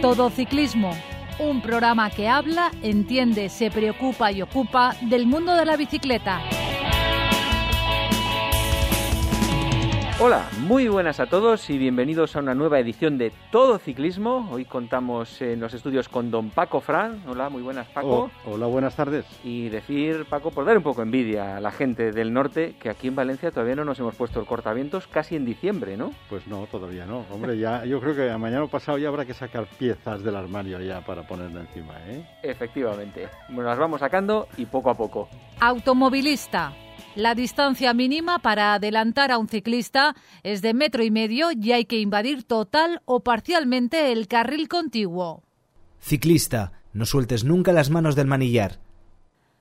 Todo Ciclismo, un programa que habla, entiende, se preocupa y ocupa del mundo de la bicicleta. Hola, muy buenas a todos y bienvenidos a una nueva edición de Todo Ciclismo. Hoy contamos en los estudios con don Paco Fran. Hola, muy buenas Paco. Oh, hola, buenas tardes. Y decir, Paco, por dar un poco envidia a la gente del norte, que aquí en Valencia todavía no nos hemos puesto el cortavientos casi en diciembre, ¿no? Pues no, todavía no. Hombre, ya yo creo que mañana pasado ya habrá que sacar piezas del armario ya para ponerlo encima, ¿eh? Efectivamente. Bueno, las vamos sacando y poco a poco. Automovilista. La distancia mínima para adelantar a un ciclista es de metro y medio y hay que invadir total o parcialmente el carril contiguo. Ciclista, no sueltes nunca las manos del manillar.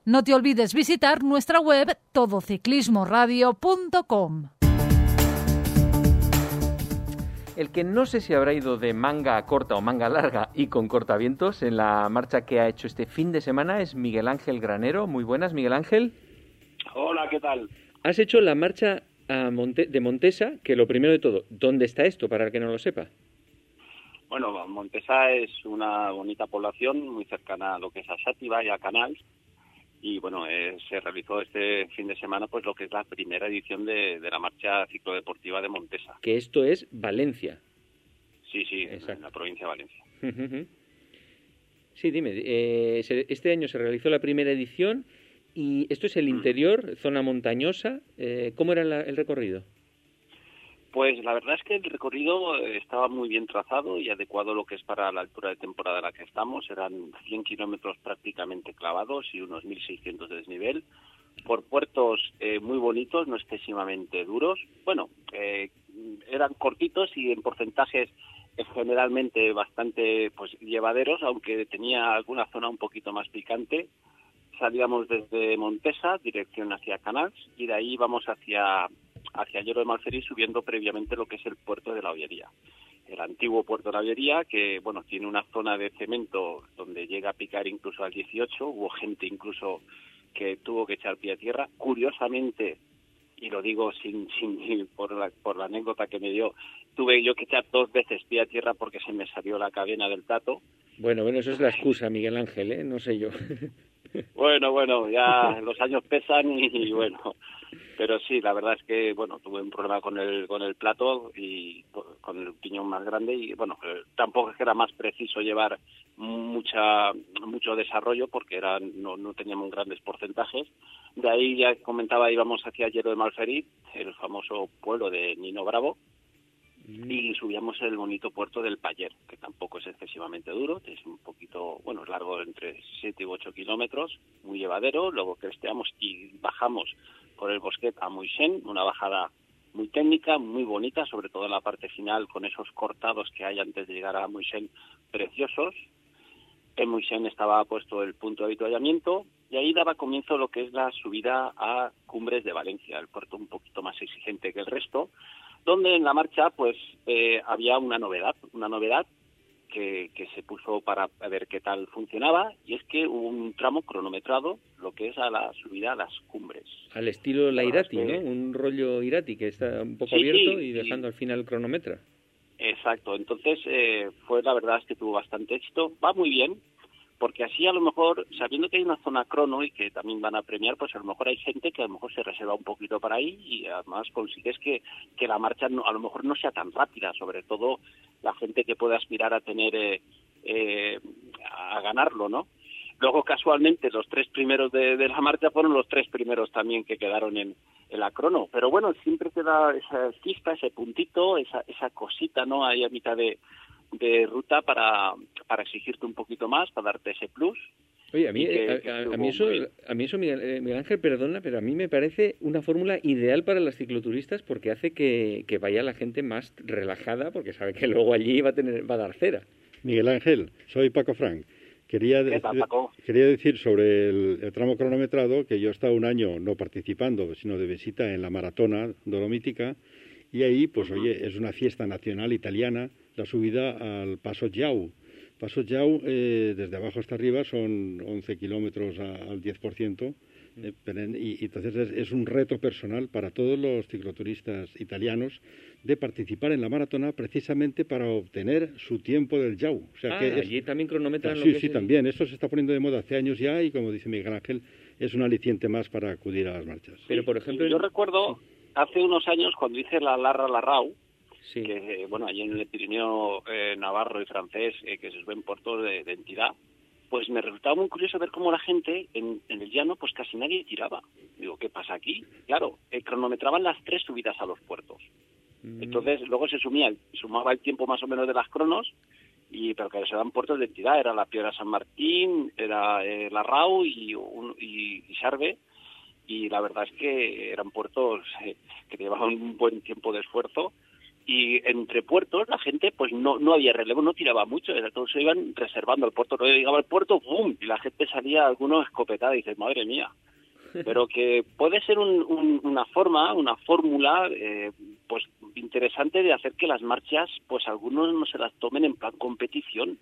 No te olvides visitar nuestra web todociclismoradio.com. El que no sé si habrá ido de manga corta o manga larga y con cortavientos en la marcha que ha hecho este fin de semana es Miguel Ángel Granero. Muy buenas, Miguel Ángel. Hola, ¿qué tal? Has hecho la marcha a de Montesa, que lo primero de todo, ¿dónde está esto para el que no lo sepa? Bueno, Montesa es una bonita población muy cercana a lo que es a Sátiva y a Canals. Y bueno, eh, se realizó este fin de semana pues lo que es la primera edición de, la marcha ciclodeportiva de Montesa. Que esto es Valencia. Sí, sí, en la provincia de Valencia. Sí, dime, eh, este año se realizó la primera edición y esto es el mm. interior, zona montañosa. Eh, ¿Cómo era el recorrido? Pues la verdad es que el recorrido estaba muy bien trazado y adecuado a lo que es para la altura de temporada en la que estamos. Eran 100 kilómetros prácticamente clavados y unos 1.600 de desnivel por puertos eh, muy bonitos, no excesivamente duros. Bueno, eh, eran cortitos y en porcentajes generalmente bastante pues llevaderos, aunque tenía alguna zona un poquito más picante salíamos desde Montesa, dirección hacia Canals, y de ahí vamos hacia, hacia Lloro de Malferí, subiendo previamente lo que es el puerto de la Ollería. El antiguo puerto de la Ollería, que bueno, tiene una zona de cemento donde llega a picar incluso al 18, hubo gente incluso que tuvo que echar pie a tierra. Curiosamente, y lo digo sin, sin por, la, por la anécdota que me dio, tuve yo que echar dos veces pie a tierra porque se me salió la cadena del tato. Bueno, bueno, eso es la excusa, Miguel Ángel, ¿eh? No sé yo. Bueno, bueno, ya los años pesan y, bueno, pero sí, la verdad es que bueno, tuve un problema con el con el plato y con el piñón más grande y bueno, eh, tampoco es que era más preciso llevar mucha mucho desarrollo porque era no, no teníamos grandes porcentajes. De ahí ya comentaba íbamos hacia Hierro de Malferit, el famoso pueblo de Nino Bravo, y subíamos el bonito puerto del Payer, que tampoco es excesivamente duro, es un poquito, bueno, es largo entre 7 y 8 kilómetros, muy llevadero, luego cresteamos y bajamos por el bosquet a Moisén, una bajada muy técnica, muy bonita, sobre todo en la parte final con esos cortados que hay antes de llegar a Moisén preciosos. En Moisén estaba puesto el punto de avituallamiento y ahí daba comienzo lo que es la subida a Cumbres de Valencia, el puerto un poquito más exigente que el resto, donde en la marcha pues eh, había una novedad, una novedad que, que, se puso para ver qué tal funcionaba y es que hubo un tramo cronometrado, lo que es a la subida a las cumbres. Al estilo la Irati, ¿no? Un rollo Irati que está un poco abierto y dejando al final el cronómetro. Exacto, entonces eh, fue la verdad es que tuvo bastante éxito, va muy bien, porque así a lo mejor, sabiendo que hay una zona crono y que también van a premiar, pues a lo mejor hay gente que a lo mejor se reserva un poquito para ahí y además consigues que, que la marcha no, a lo mejor no sea tan rápida, sobre todo la gente que puede aspirar a tener, eh, eh, a ganarlo, ¿no? Luego, casualmente, los tres primeros de, la marcha fueron los tres primeros también que quedaron en, en la crono. Pero bueno, siempre queda esa chispa, ese puntito, esa, esa cosita, ¿no? Ahí a mitad de, de ruta para, para exigirte un poquito más, para darte ese plus. Oye, a mí, a, mí eso, a mí eso eh, Miguel, Ángel, perdona, pero a mí me parece una fórmula ideal para las cicloturistas porque hace que, que, vaya la gente más relajada porque sabe que luego allí va a, tener, va a dar cera. Miguel Ángel, soy Paco Frank. Quería, quería decir sobre el, tramo cronometrado que yo he estado un año no participando, sino de visita en la maratona dolomítica y ahí, pues oye, es una fiesta nacional italiana la subida al Paso Jau. Paso Jau, eh, desde abajo hasta arriba, son 11 kilómetros al 10%. Eh, y, entonces es, un reto personal para todos los cicloturistas italianos de participar en la maratona precisamente para obtener su tiempo del Yau. O sea, que ah, allí también cronometran Sí, sí, también. Esto se está poniendo de moda hace años ya y como dice Miguel Ángel, es un aliciente más para acudir a las marchas. Pero, por ejemplo... Yo recuerdo hace unos años cuando hice la Larra Larrau, que, bueno, allí en el Pirineo eh, Navarro y francés, eh, que se ven puertos de, de entidad, pues me resultaba muy curioso ver cómo la gente en, el llano, pues casi nadie tiraba. Digo, ¿qué pasa aquí? Claro, eh, cronometraban las tres subidas a los puertos. Mm. Entonces, luego se sumía, sumaba el tiempo más o menos de las cronos, y pero que se dan puertos de entidad. Era la Piedra San Martín, era eh, la Rau y, y, y Sarve, y la verdad es que eran puertos eh, que llevaban un buen tiempo de esfuerzo y entre puertos la gente pues no no había relevo, no tiraba mucho, todos se iban reservando el puerto, no llegaba al puerto, ¡pum! y la gente salía algunos escopetada y dices, madre mía. Pero que puede ser una forma, una fórmula, eh, pues interesante de hacer que las marchas, pues algunos no se las tomen en plan competición,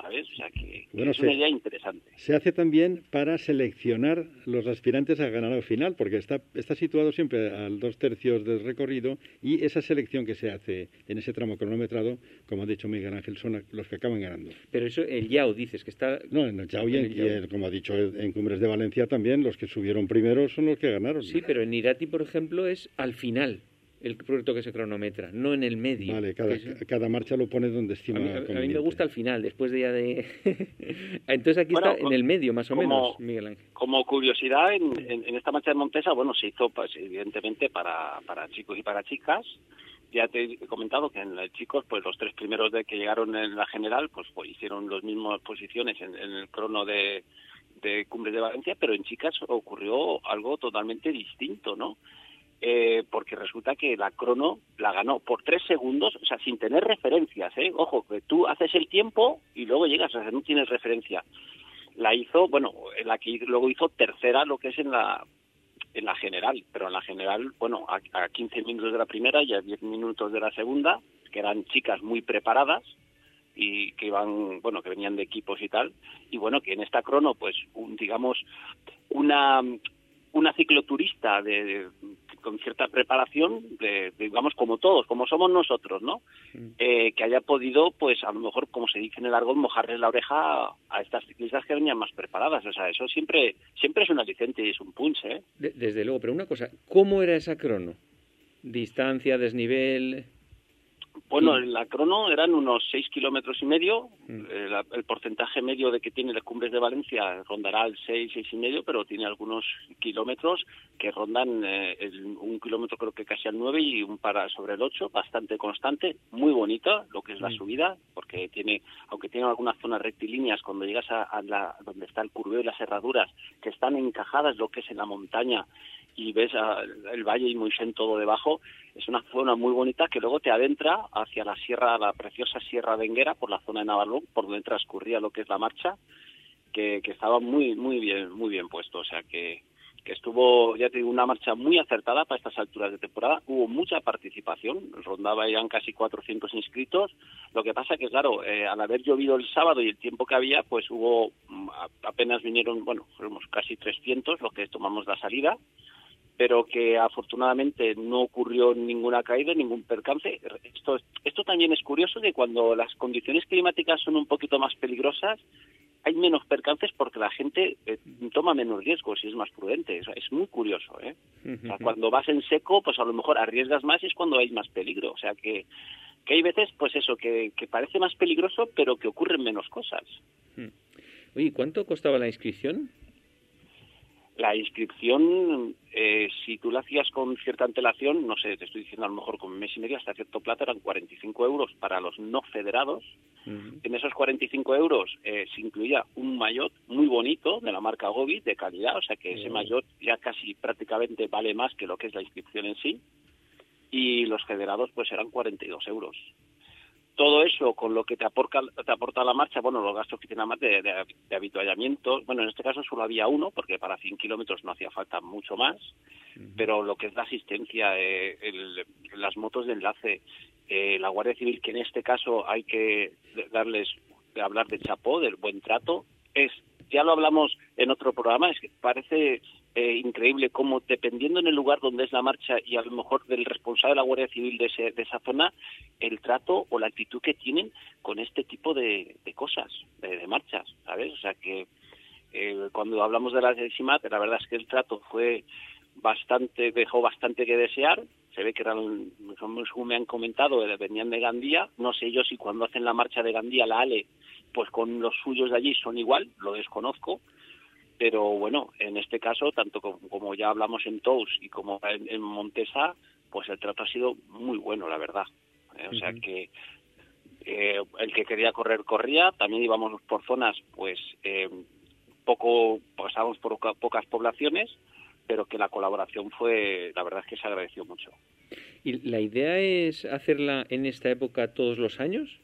¿sabes? O sea que, es una idea interesante. Se hace también para seleccionar los aspirantes a ganar al final, porque está, está situado siempre al dos tercios del recorrido y esa selección que se hace en ese tramo cronometrado, como ha dicho Miguel Ángel, son los que acaban ganando. Pero eso, el Yao dices que está... No, en el Yao y, como ha dicho en Cumbres de Valencia también, los que subieron primero son los que ganaron. Sí, pero en Irati, por ejemplo, es al final el proyecto que se cronometra, no en el medio. Vale, cada, marcha lo pone donde estima. A mí, me gusta al final, después de ya de. Entonces aquí está en el medio, más o menos, Miguel Ángel. Como curiosidad, en, esta marcha de Montesa, bueno, se hizo pues, evidentemente para, para chicos y para chicas. Ya te he comentado que en chicos, pues los tres primeros de que llegaron en la general, pues, pues hicieron las mismas posiciones en, en el crono de, de Cumbres de Valencia, pero en chicas ocurrió algo totalmente distinto, ¿no? Eh, porque resulta que la crono la ganó por tres segundos, o sea, sin tener referencias, ¿eh? Ojo, que tú haces el tiempo y luego llegas, o sea, no tienes referencia. La hizo, bueno, la que luego hizo tercera, lo que es en la en la general, pero en la general, bueno, a, a 15 minutos de la primera y a 10 minutos de la segunda, que eran chicas muy preparadas, y que iban, bueno, que venían de equipos y tal, y bueno, que en esta crono, pues, un, digamos, una, una cicloturista de, con cierta preparación, digamos como todos, como somos nosotros, ¿no? Eh, que haya podido, pues a lo mejor, como se dice en el argot, mojarle la oreja a estas ciclistas que venían más preparadas. O sea, eso siempre siempre es un aliciente y es un punch, ¿eh? desde luego, pero una cosa, ¿cómo era esa crono? Distancia, desnivel. Bueno, en la crono eran unos seis kilómetros y medio. Mm. Eh, el porcentaje medio de que tiene las cumbres de Valencia rondará el seis, seis y medio, pero tiene algunos kilómetros que rondan eh, un kilómetro creo que casi al nueve y un para sobre el ocho, bastante constante, muy bonita lo que es la mm. subida, porque tiene, aunque tiene algunas zonas rectilíneas, cuando llegas a, la, donde está el curveo y las herraduras, que están encajadas lo que es en la montaña y ves el valle y Moisén todo debajo, es una zona muy bonita que luego te adentra hacia la sierra, la preciosa Sierra de Enguera, por la zona de Navarro, por donde transcurría lo que es la marcha, que, que estaba muy, muy bien, muy bien puesto. O sea que, que estuvo, ya te digo, una marcha muy acertada para estas alturas de temporada. Hubo mucha participación, rondaba ya casi 400 inscritos. Lo que pasa que, claro, eh, al haber llovido el sábado y el tiempo que había, pues hubo, mm, apenas vinieron, bueno, fuimos casi 300 los que tomamos la salida pero que afortunadamente no ocurrió ninguna caída, ningún percance. Esto, esto también es curioso que cuando las condiciones climáticas son un poquito más peligrosas, hay menos percances porque la gente eh, toma menos riesgos y es más prudente. Es, muy curioso. ¿eh? cuando vas en seco, pues a lo mejor arriesgas más y es cuando hay más peligro. O sea que, que hay veces, pues eso, que, que parece más peligroso, pero que ocurren menos cosas. Oye, ¿cuánto costaba la inscripción? La inscripción, eh, si tú la hacías con cierta antelación, no sé, te estoy diciendo a lo mejor con un mes y medio hasta cierto plato, eran 45 euros para los no federados. En esos 45 euros eh, se incluía un maillot muy bonito de la marca Gobi, de calidad, o sea que ese maillot ya casi prácticamente vale más que lo que es la inscripción en sí. Y los federados pues eran 42 euros todo eso con lo que te aporta, te aporta la marcha, bueno, los gastos que tiene más de, de, habituallamiento, bueno, en este caso solo había uno, porque para 100 kilómetros no hacía falta mucho más, pero lo que es la asistencia, eh, las motos de enlace, eh, la Guardia Civil, que en este caso hay que darles, hablar de chapó, del buen trato, es, ya lo hablamos en otro programa, es que parece eh, increíble cómo dependiendo en el lugar donde es la marcha y a lo mejor del responsable de la Guardia Civil de, de esa zona, el trato o la actitud que tienen con este tipo de, cosas, de, marchas, ¿sabes? O sea que eh, cuando hablamos de la SIMAT, la verdad es que el trato fue bastante, dejó bastante que desear. Se ve que eran, como me han comentado, eh, venían de Gandía. No sé yo si cuando hacen la marcha de Gandía, la ALE, pues con los suyos de allí son igual, lo desconozco pero bueno, en este caso, tanto como, ya hablamos en Tous y como en, Montesa, pues el trato ha sido muy bueno, la verdad. Eh, o sea que eh, el que quería correr corría, también íbamos por zonas, pues eh, poco pasábamos por pocas poblaciones, pero que la colaboración fue, la verdad es que se agradeció mucho. ¿Y la idea es hacerla en esta época todos los años?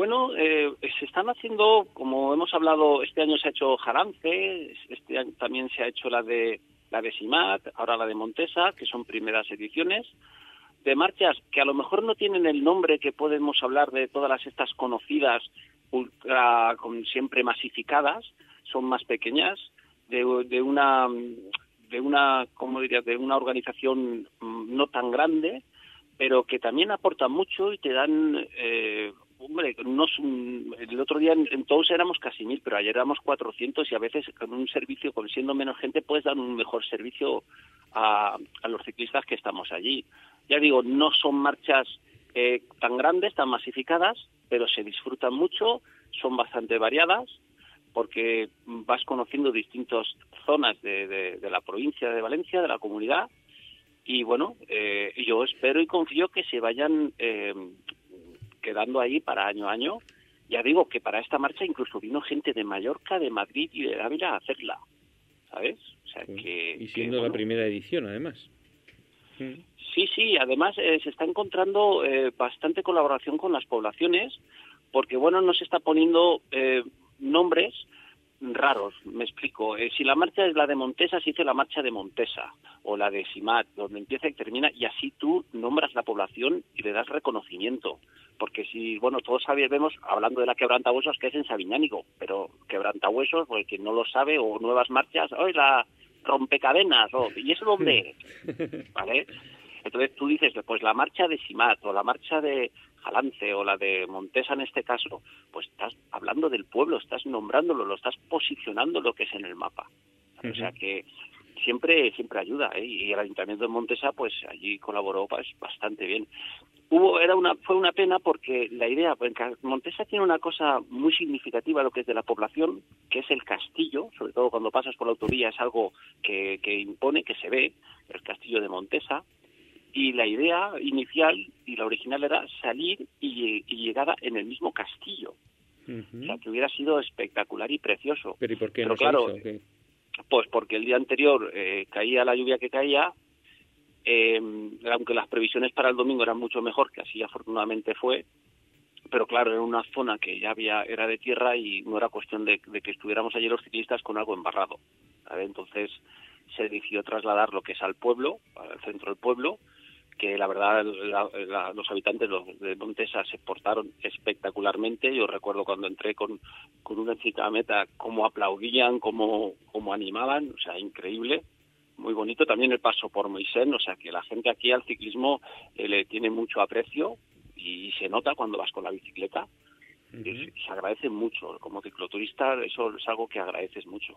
Bueno, eh, se están haciendo, como hemos hablado, este año se ha hecho Jarance, este año también se ha hecho la de la de Simat, ahora la de Montesa, que son primeras ediciones de marchas que a lo mejor no tienen el nombre que podemos hablar de todas estas conocidas ultra con siempre masificadas, son más pequeñas de, de una de una como diría de una organización mm, no tan grande pero que también aportan mucho y te dan eh, hombre, el otro día en, todos éramos casi mil, pero ayer éramos 400 y a veces con un servicio, con siendo menos gente, puedes dar un mejor servicio a, los ciclistas que estamos allí. Ya digo, no son marchas eh, tan grandes, tan masificadas, pero se disfrutan mucho, son bastante variadas, porque vas conociendo distintas zonas de, la provincia de Valencia, de la comunidad, y bueno, eh, yo espero y confío que se vayan eh, quedando ahí para año a año. Ya digo que para esta marcha incluso vino gente de Mallorca, de Madrid y de Ávila a hacerla, ¿sabes? O sea, que, y siendo la primera edición, además. Sí, sí, además eh, se está encontrando eh, bastante colaboración con las poblaciones, porque bueno, no se está poniendo eh, nombres raros, me explico. si la marcha es la de Montesa, se dice la marcha de Montesa o la de Simat, donde empieza y termina, y así tú nombras la población y le das reconocimiento porque si, bueno, todos sabemos, hablando de la quebrantahuesos, que es en Sabiñánigo, pero quebrantahuesos, pues quien no lo sabe, o nuevas marchas, hoy la rompecadenas, o, ¿y eso dónde ¿Vale? Entonces tú dices, pues la marcha de Simat, o la marcha de Jalance, o la de Montesa en este caso, pues estás hablando del pueblo, estás nombrándolo, lo estás posicionando lo que es en el mapa. O sea que siempre siempre ayuda ¿eh? y el ayuntamiento de Montesa pues allí colaboró pues, bastante bien hubo era una fue una pena porque la idea pues, Montesa tiene una cosa muy significativa lo que es de la población que es el castillo sobre todo cuando pasas por la autovía es algo que, que impone que se ve el castillo de Montesa y la idea inicial y la original era salir y, y llegada en el mismo castillo. O sea que hubiera sido espectacular y precioso. Pero y por qué no claro pues porque el día anterior eh, caía la lluvia que caía eh, aunque las previsiones para el domingo eran mucho mejor, que así afortunadamente fue, pero claro, era una zona que ya había era de tierra y no era cuestión de, que estuviéramos allí los ciclistas con algo embarrado. Entonces se decidió trasladar lo que es al pueblo, al centro del pueblo, que la verdad los habitantes de Montesa se portaron espectacularmente. Yo recuerdo cuando entré con, con una meta cómo aplaudían, cómo, cómo animaban, o sea, increíble muy bonito también el paso por Moisés, o sea que la gente aquí al ciclismo eh, le tiene mucho aprecio y se nota cuando vas con la bicicleta. Se agradece mucho. Como cicloturista eso es algo que agradeces mucho.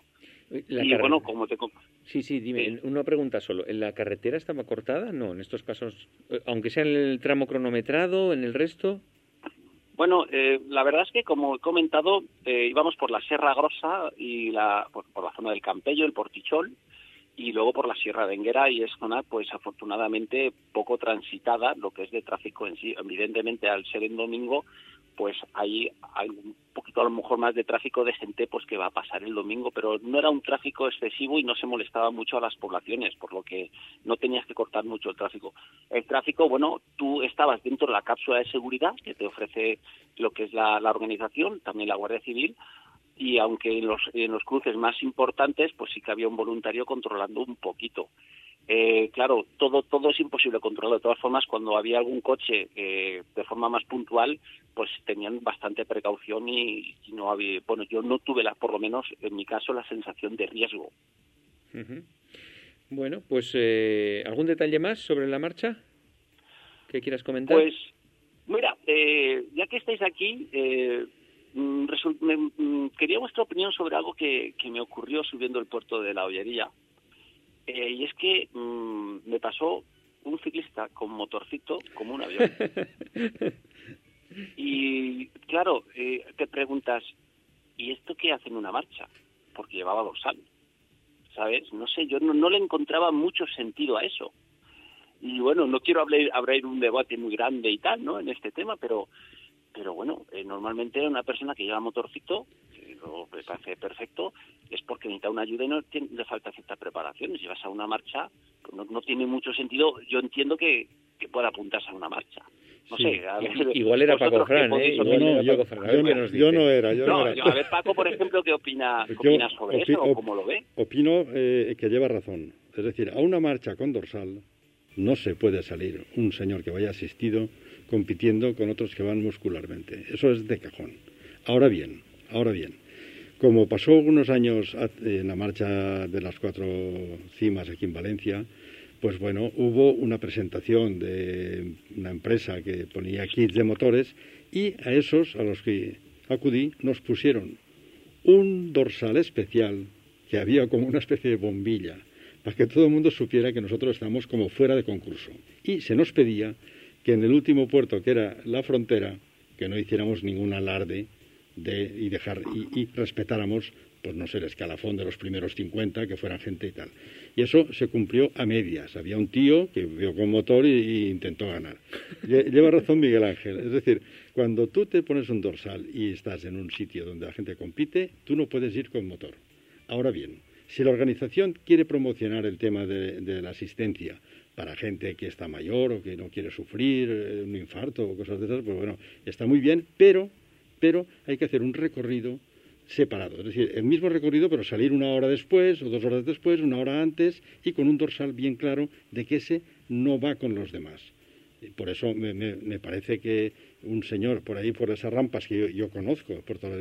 y bueno, como te... Sí, sí, dime, una pregunta solo. ¿En la carretera estaba cortada? No, en estos casos, eh, aunque sea en el tramo cronometrado, en el resto... Bueno, eh, la verdad es que, como he comentado, íbamos por la Sierra Grosa y la, por, por, la zona del Campello, el Portichol, y luego por la Sierra de Enguera y es zona pues afortunadamente poco transitada lo que es de tráfico en sí evidentemente al ser en domingo pues hay, un poquito a lo mejor más de tráfico de gente pues que va a pasar el domingo pero no era un tráfico excesivo y no se molestaba mucho a las poblaciones por lo que no tenías que cortar mucho el tráfico el tráfico bueno tú estabas dentro de la cápsula de seguridad que te ofrece lo que es la, la organización también la Guardia Civil y aunque en los, en los cruces más importantes pues sí que había un voluntario controlando un poquito. Eh, claro, todo todo es imposible controlar. De todas formas, cuando había algún coche eh, de forma más puntual, pues tenían bastante precaución y, no había, bueno, yo no tuve, la, por lo menos en mi caso, la sensación de riesgo. Bueno, pues eh, ¿algún detalle más sobre la marcha que quieras comentar? Pues, mira, eh, ya que estáis aquí, eh, mm, mm, quería vuestra opinión sobre algo que, me ocurrió subiendo el puerto de la Ollería. y es que mm, me pasó un ciclista con motorcito como un avión. y claro, te preguntas, ¿y esto qué hace en una marcha? Porque llevaba dorsal. ¿sabes? No sé, yo no, le encontraba mucho sentido a eso. Y bueno, no quiero abrir, abrir un debate muy grande y tal, ¿no? En este tema, pero pero bueno, eh, normalmente una persona que lleva motorcito, lo me parece perfecto, es porque necesita una ayuda y no le falta cierta preparación. Si vas a una marcha, pues no, no tiene mucho sentido. Yo entiendo que, que pueda apuntarse a una marcha. No sé, igual era Paco Fran, ¿eh? yo, no, yo, no era, yo no, era. a ver, Paco, por ejemplo, ¿qué opina, opina sobre eso o cómo lo ve? Opino eh, que lleva razón. Es decir, a una marcha con dorsal no se puede salir un señor que vaya asistido compitiendo con otros que van muscularmente. Eso es de cajón. Ahora bien, ahora bien, como pasó algunos años en la marcha de las cuatro cimas aquí en Valencia, pues bueno, hubo una presentación de una empresa que ponía kits de motores y a esos a los que acudí nos pusieron un dorsal especial que había como una especie de bombilla para que todo el mundo supiera que nosotros estamos como fuera de concurso. Y se nos pedía que en el último puerto, que era la frontera, que no hiciéramos ningún alarde de, y dejar y, respetáramos pues no sé, el escalafón de los primeros 50, que fueran gente y tal. Y eso se cumplió a medias. Había un tío que vio con motor y, intentó ganar. Lleva razón Miguel Ángel. Es decir, cuando tú te pones un dorsal y estás en un sitio donde la gente compite, tú no puedes ir con motor. Ahora bien, si la organización quiere promocionar el tema de, de la asistencia para gente que está mayor o que no quiere sufrir eh, un infarto o cosas de esas, pues bueno, está muy bien, pero, pero hay que hacer un recorrido separado. Es decir, el mismo recorrido, pero salir una hora después o dos horas después, una hora antes y con un dorsal bien claro de que ese no va con los demás. Por eso me, me, parece que un señor por ahí, por esas rampas que yo, conozco, por toda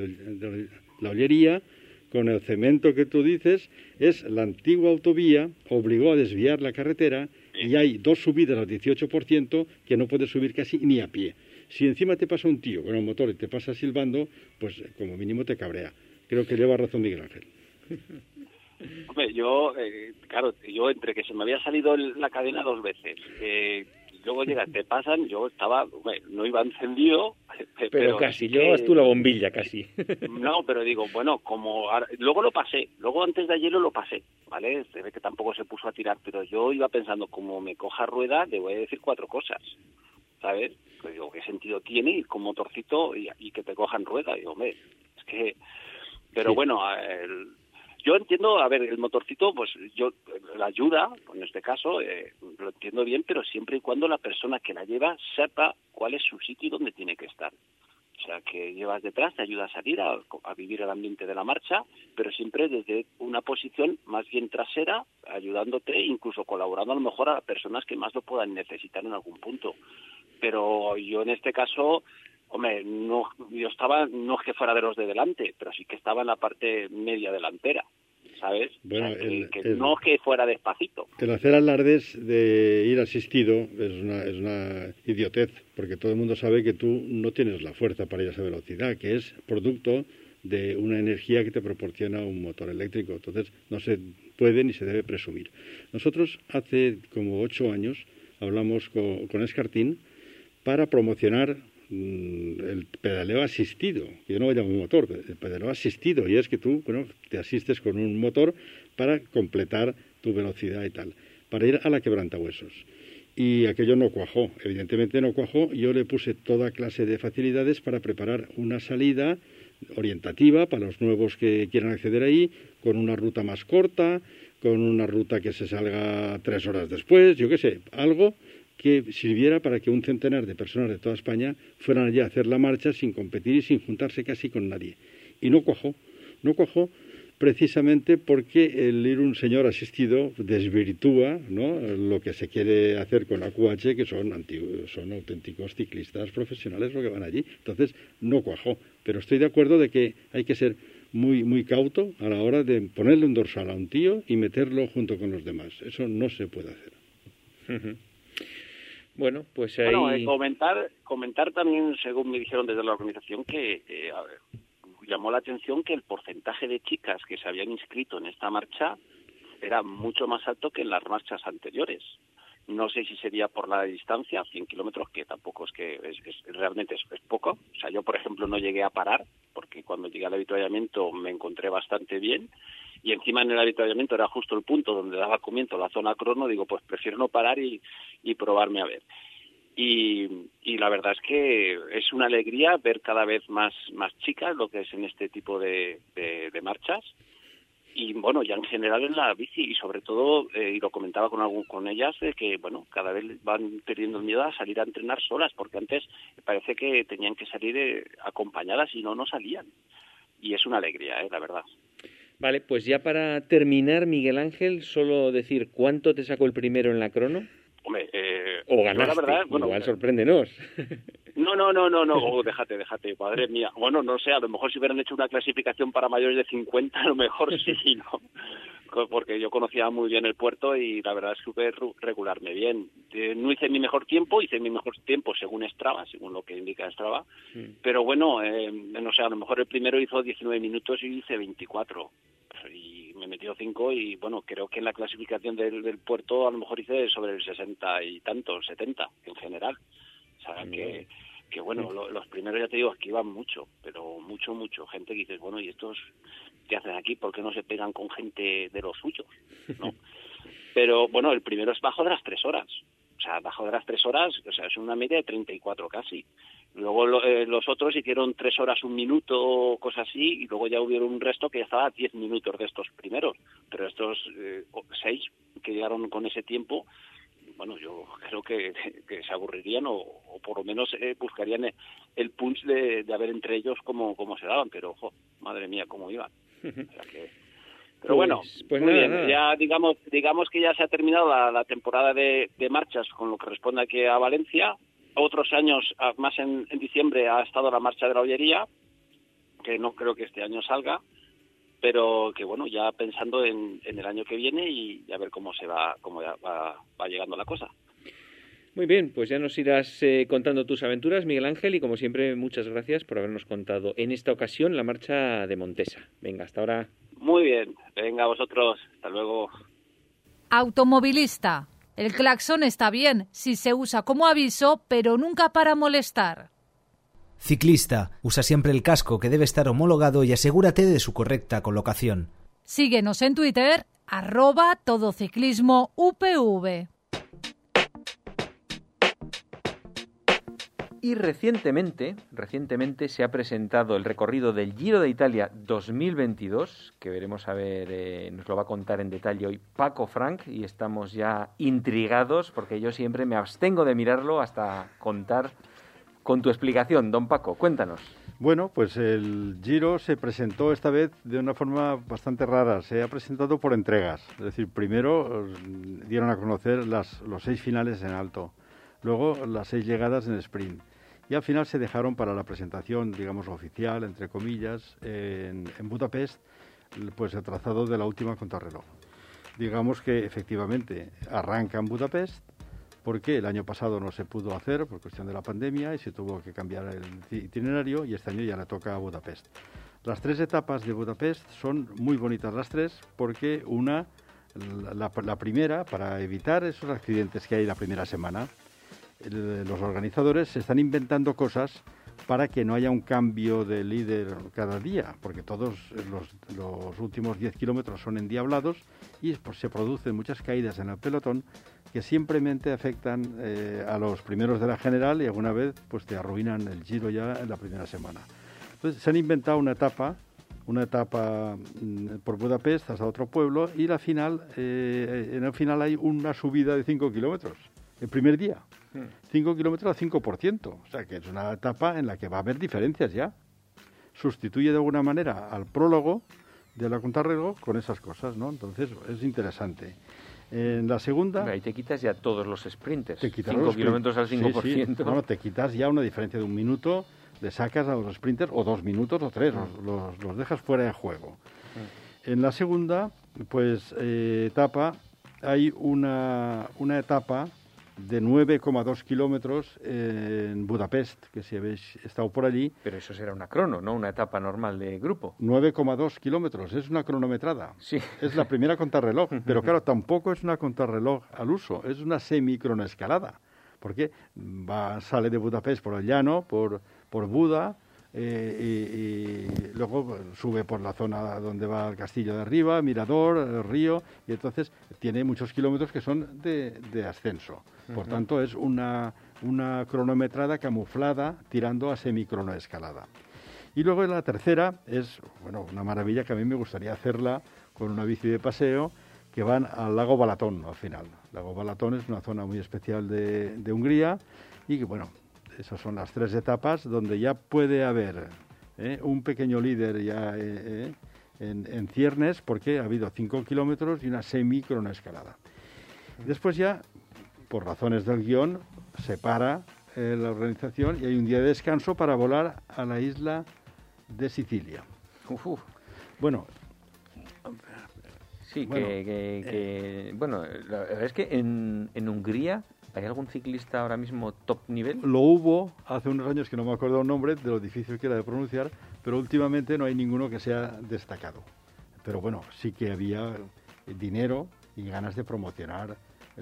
la ollería, con el cemento que tú dices, es la antigua autovía, obligó a desviar la carretera y hay dos subidas al 18% que no puedes subir casi ni a pie. Si encima te pasa un tío con el motor y te pasa silbando, pues como mínimo te cabrea. Creo que lleva razón Miguel Ángel. Hombre, yo, eh, claro, yo entre que se me había salido la cadena dos veces, eh, luego llega, te pasan, yo estaba, no iba encendido. Pero, casi, llevas tú la bombilla casi. No, pero digo, bueno, como, luego lo pasé, luego antes de ayer lo pasé, ¿vale? Se ve que tampoco se puso a tirar, pero yo iba pensando, como me coja rueda, le voy a decir cuatro cosas. ¿sabes? Digo, ¿qué sentido tiene ir con motorcito y, que te cojan rueda? Digo, hombre, es que... Pero bueno, yo entiendo, a ver, el motorcito, pues yo, la ayuda, en este caso, eh, lo entiendo bien, pero siempre y cuando la persona que la lleva sepa cuál es su sitio y dónde tiene que estar. O sea, que llevas detrás, te ayuda a salir, a, vivir el ambiente de la marcha, pero siempre desde una posición más bien trasera, ayudándote, incluso colaborando a lo mejor a personas que más lo puedan necesitar en algún punto. Pero yo en este caso, hombre, no, yo estaba, no es que fuera de los de delante, pero sí que estaba en la parte media delantera. ¿sabes? Bueno, que, no que fuera despacito. El hacer alardes de ir asistido es una, es una idiotez, porque todo el mundo sabe que tú no tienes la fuerza para ir a esa velocidad, que es producto de una energía que te proporciona un motor eléctrico. Entonces, no se puede ni se debe presumir. Nosotros hace como ocho años hablamos con, con Escartín para promocionar Mm, el pedaleo asistido, yo no llamo motor, el pedaleo asistido, y es que tú bueno, te asistes con un motor para completar tu velocidad y tal, para ir a la quebrantahuesos. Y aquello no cuajó, evidentemente no cuajó, yo le puse toda clase de facilidades para preparar una salida orientativa para los nuevos que quieran acceder ahí, con una ruta más corta, con una ruta que se salga tres horas después, yo qué sé, algo que sirviera para que un centenar de personas de toda España fueran allí a hacer la marcha sin competir y sin juntarse casi con nadie. Y no cuajó, no cuajó precisamente porque el ir un señor asistido desvirtúa ¿no? lo que se quiere hacer con la QH, que son, son auténticos ciclistas profesionales los que van allí. Entonces, no cuajó. Pero estoy de acuerdo de que hay que ser muy, muy cauto a la hora de ponerle un dorsal a un tío y meterlo junto con los demás. Eso no se puede hacer. Bueno, pues ahí... Bueno, eh, comentar, comentar también, según me dijeron desde la organización, que eh, llamó la atención que el porcentaje de chicas que se habían inscrito en esta marcha era mucho más alto que en las marchas anteriores. No sé si sería por la distancia, 100 kilómetros, que tampoco es que es, realmente es, poco. O sea, yo, por ejemplo, no llegué a parar, porque cuando llegué al avituallamiento me encontré bastante bien. Y encima en el avituallamiento era justo el punto donde daba comienzo la zona crono. Digo, pues prefiero no parar y, y probarme a ver. Y, y, la verdad es que es una alegría ver cada vez más, más chicas lo que es en este tipo de, de marchas y bueno ya en general en la bici y sobre todo eh, y lo comentaba con algún, con ellas de que bueno cada vez van perdiendo miedo a salir a entrenar solas porque antes parece que tenían que salir eh, acompañadas y no no salían y es una alegría eh, la verdad vale pues ya para terminar Miguel Ángel solo decir cuánto te sacó el primero en la crono Hombre, eh, o ganaste, la verdad, bueno, igual sorpréndenos. No, no, no, no, no, oh, déjate, déjate, madre mía. Bueno, no sé, a lo mejor si hubieran hecho una clasificación para mayores de 50, a lo mejor sí, ¿no? Porque yo conocía muy bien el puerto y la verdad es que supe regularme bien. Eh, no hice mi mejor tiempo, hice mi mejor tiempo según Strava, según lo que indica Strava. Pero bueno, eh, no sé, a lo mejor el primero hizo 19 minutos y hice 24. Y me metió 5 y bueno, creo que en la clasificación del, del puerto a lo mejor hice sobre el 60 y tanto, 70 en general. O sea, que, que bueno, los primeros ya te digo, es que iban mucho, pero mucho, mucho. Gente que dices, bueno, ¿y estos qué hacen aquí? ¿Por qué no se pegan con gente de los suyos? ¿No? pero bueno, el primero es bajo de las tres horas. O sea, bajo de las tres horas, o sea, es una media de 34 casi. Luego eh, los otros hicieron tres horas, un minuto, cosas así, y luego ya hubieron un resto que ya estaba a diez minutos de estos primeros. Pero estos eh, seis que llegaron con ese tiempo, bueno, yo creo que, se aburrirían o, por lo menos eh, buscarían el, punch de, de, ver entre ellos cómo, cómo se daban, pero, ojo, madre mía, cómo iban. pero bueno, pues, pues muy bien, ya digamos, digamos que ya se ha terminado la, temporada de, marchas con lo que responde aquí a Valencia. Otros años, más en, en diciembre, ha estado la marcha de la Ollería, que no creo que este año salga pero que bueno, ya pensando en, el año que viene y, a ver cómo se va, cómo va, llegando la cosa. Muy bien, pues ya nos irás eh, contando tus aventuras, Miguel Ángel, y como siempre, muchas gracias por habernos contado en esta ocasión la marcha de Montesa. Venga, hasta ahora. Muy bien, venga vosotros, hasta luego. Automovilista. El claxon está bien si se usa como aviso, pero nunca para molestar. Ciclista, usa siempre el casco que debe estar homologado y asegúrate de su correcta colocación. Síguenos en Twitter, arroba todociclismo UPV. Y recientemente, recientemente se ha presentado el recorrido del Giro de Italia 2022, que veremos a ver, eh, nos lo va a contar en detalle hoy Paco Frank, y estamos ya intrigados porque yo siempre me abstengo de mirarlo hasta contar con tu explicación, don Paco. Cuéntanos. Bueno, pues el Giro se presentó esta vez de una forma bastante rara. Se ha presentado por entregas. Es decir, primero eh, dieron a conocer las, los seis finales en alto, luego las seis llegadas en sprint. Y al final se dejaron para la presentación, digamos, oficial, entre comillas, en, en Budapest, pues el trazado de la última contrarreloj. Digamos que efectivamente arranca en Budapest, porque el año pasado no se pudo hacer por cuestión de la pandemia y se tuvo que cambiar el itinerario y este año ya le toca a Budapest. Las tres etapas de Budapest son muy bonitas las tres porque una, la, primera, para evitar esos accidentes que hay la primera semana, los organizadores se están inventando cosas para que no haya un cambio de líder cada día, porque todos los, últimos 10 kilómetros son endiablados y se producen muchas caídas en el pelotón que simplemente afectan eh, a los primeros de la general y alguna vez pues te arruinan el giro ya en la primera semana. Entonces se han inventado una etapa, una etapa mm, por Budapest hasta otro pueblo y la final, eh, en el final hay una subida de 5 kilómetros, el primer día. 5 hmm. kilómetros a 5%, o sea que es una etapa en la que va a haber diferencias ya. Sustituye de alguna manera al prólogo de la contrarreloj con esas cosas, ¿no? Entonces es interesante. En la segunda... Ahí te quitas ya todos los sprinters. Te quitas 5 kilómetros al 5%. Sí, sí. No, te quitas ya una diferencia de un minuto, le sacas a los sprinters o dos minutos o tres, mm. los, los, dejas fuera de juego. Mm. En la segunda, pues, eh, etapa, hay una, una etapa de 9,2 kilómetros en Budapest, que si habéis estado por allí. Pero eso será una crono, ¿no? Una etapa normal de grupo. 9,2 kilómetros, es una cronometrada. Sí. Es la primera contrarreloj, pero claro, tampoco es una contrarreloj al uso, es una semicronoescalada, porque va, sale de Budapest por el llano, por, por Buda, eh, y, luego sube por la zona donde va el castillo de arriba, mirador, el río, y entonces tiene muchos kilómetros que son de, ascenso. Por tanto, es una, una cronometrada camuflada tirando a semicronoescalada. Y luego la tercera es, bueno, una maravilla que a mí me gustaría hacerla con una bici de paseo, que van al lago Balatón al final. El lago Balatón es una zona muy especial de, de Hungría y que, bueno, esas son las tres etapas donde ya puede haber ¿eh? un pequeño líder ya eh, eh, en, ciernes porque ha habido cinco kilómetros y una semicronoescalada. Después ya, por razones del guion, se para la organización y hay un día de descanso para volar a la isla de Sicilia. Bueno, Sí, que, bueno, la verdad es que en, en Hungría ¿Hay algún ciclista ahora mismo top nivel? Lo hubo hace unos años que no me acuerdo el nombre, de lo difícil que era de pronunciar, pero últimamente no hay ninguno que sea destacado. Pero bueno, sí que había dinero y ganas de promocionar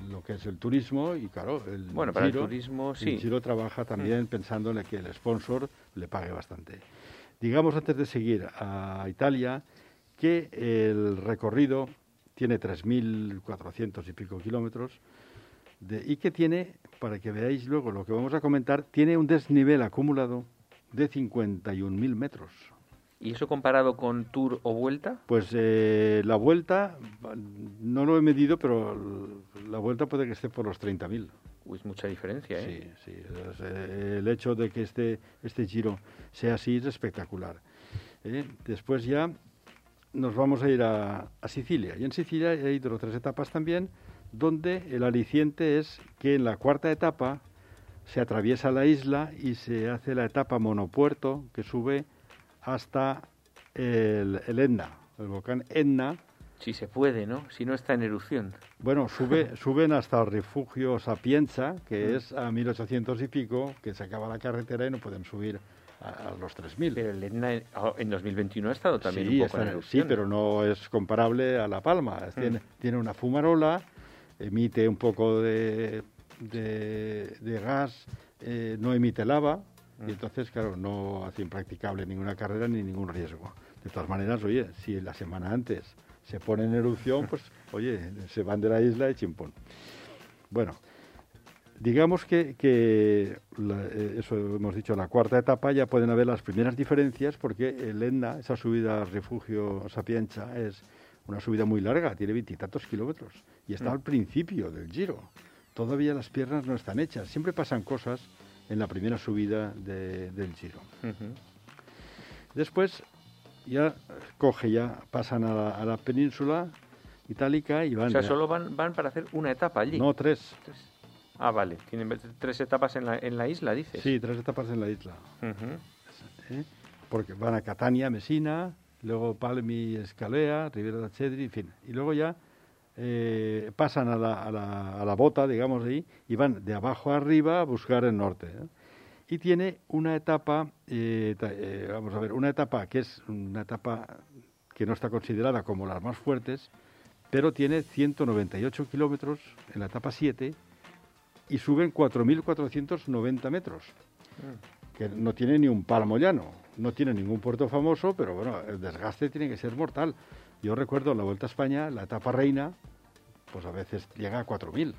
lo que es el turismo y claro, el bueno, para el turismo sí. El Giro trabaja también mm. pensando en que el sponsor le pague bastante. Digamos antes de seguir a Italia que el recorrido tiene 3.400 y pico kilómetros, y que tiene, para que veáis luego lo que vamos a comentar, tiene un desnivel acumulado de 51.000 metros. ¿Y eso comparado con Tour o Vuelta? Pues eh, la Vuelta, no lo he medido, pero la Vuelta puede que esté por los 30.000. Es mucha diferencia, ¿eh? Sí, sí. Eh, el hecho de que este, este giro sea así es espectacular. ¿eh? Después ya nos vamos a ir a, a Sicilia. Y en Sicilia hay dos o tres etapas también donde el aliciente es que en la cuarta etapa se atraviesa la isla y se hace la etapa monopuerto que sube hasta el, Etna, el volcán Etna. Si se puede, ¿no? Si no está en erupción. Bueno, sube, suben hasta el refugio Sapienza, que mm. es a 1800 y pico, que se acaba la carretera y no pueden subir a, los 3.000. Pero el Etna ah, en 2021 ha estado también un poco en erupción. Sí, pero no es comparable a La Palma. Mm. Tiene, tiene una fumarola emite un poco de, de, gas, eh, no emite lava, y mm. entonces, claro, no hace impracticable ninguna carrera ni ningún riesgo. De todas maneras, oye, si la semana antes se pone en erupción, pues, oye, se van de la isla y chimpón. Bueno, digamos que, que eh, eso hemos dicho, la cuarta etapa ya pueden haber las primeras diferencias porque el Etna, esa subida al refugio Sapienza, es una subida muy larga, tiene veintitantos kilómetros y está mm. al principio del giro. Todavía las piernas no están hechas. Siempre pasan cosas en la primera subida del giro. Después ya coge, ya pasan a la, península itálica y van... O sea, solo van, van para hacer una etapa allí. No, tres. Ah, vale. Tienen tres etapas en la, en la isla, dices. Sí, tres etapas en la isla. ¿Eh? Porque van a Catania, Messina, luego Palmi, Escalea, Rivera de Cedri, en fin. Y luego ya eh, pasan a la, a, la, a la, bota, digamos ahí, y van de abajo a arriba a buscar el norte. Y tiene una etapa, eh, eh, vamos a ver, una etapa que es una etapa que no está considerada como las más fuertes, pero tiene 198 kilómetros en la etapa 7 y suben 4.490 metros, mm. que no tiene ni un palmo llano no tiene ningún puerto famoso, pero bueno, el desgaste tiene que ser mortal. Yo recuerdo la Vuelta a España, la etapa reina, pues a veces llega a 4.000,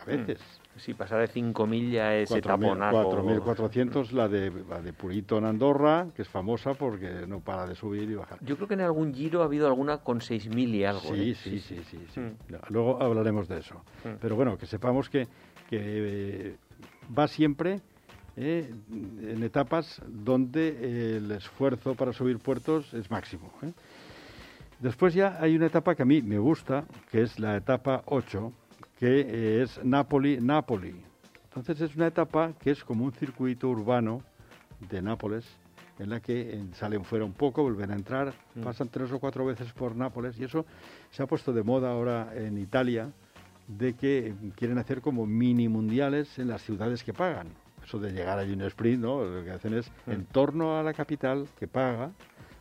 a veces. Si pasa de 5.000 ya es etaponazo. 4.400 la de, la de Purito en Andorra, que es famosa porque no para de subir y bajar. Yo creo que en algún giro ha habido alguna con 6.000 y algo. Sí, ¿eh? sí, sí, sí. sí, mm. Luego hablaremos de eso. Mm. Pero bueno, que sepamos que, que va siempre ¿eh? en etapas donde el esfuerzo para subir puertos es máximo. ¿eh? Después ya hay una etapa que a mí me gusta, que es la etapa 8, que es Napoli-Napoli. Entonces es una etapa que es como un circuito urbano de Nápoles, en la que salen fuera un poco, vuelven a entrar, mm. pasan tres o cuatro veces por Nápoles y eso se ha puesto de moda ahora en Italia, de que quieren hacer como mini mundiales en las ciudades que pagan. Eso de llegar a un sprint, ¿no? Lo que hacen es, mm. en torno a la capital que paga,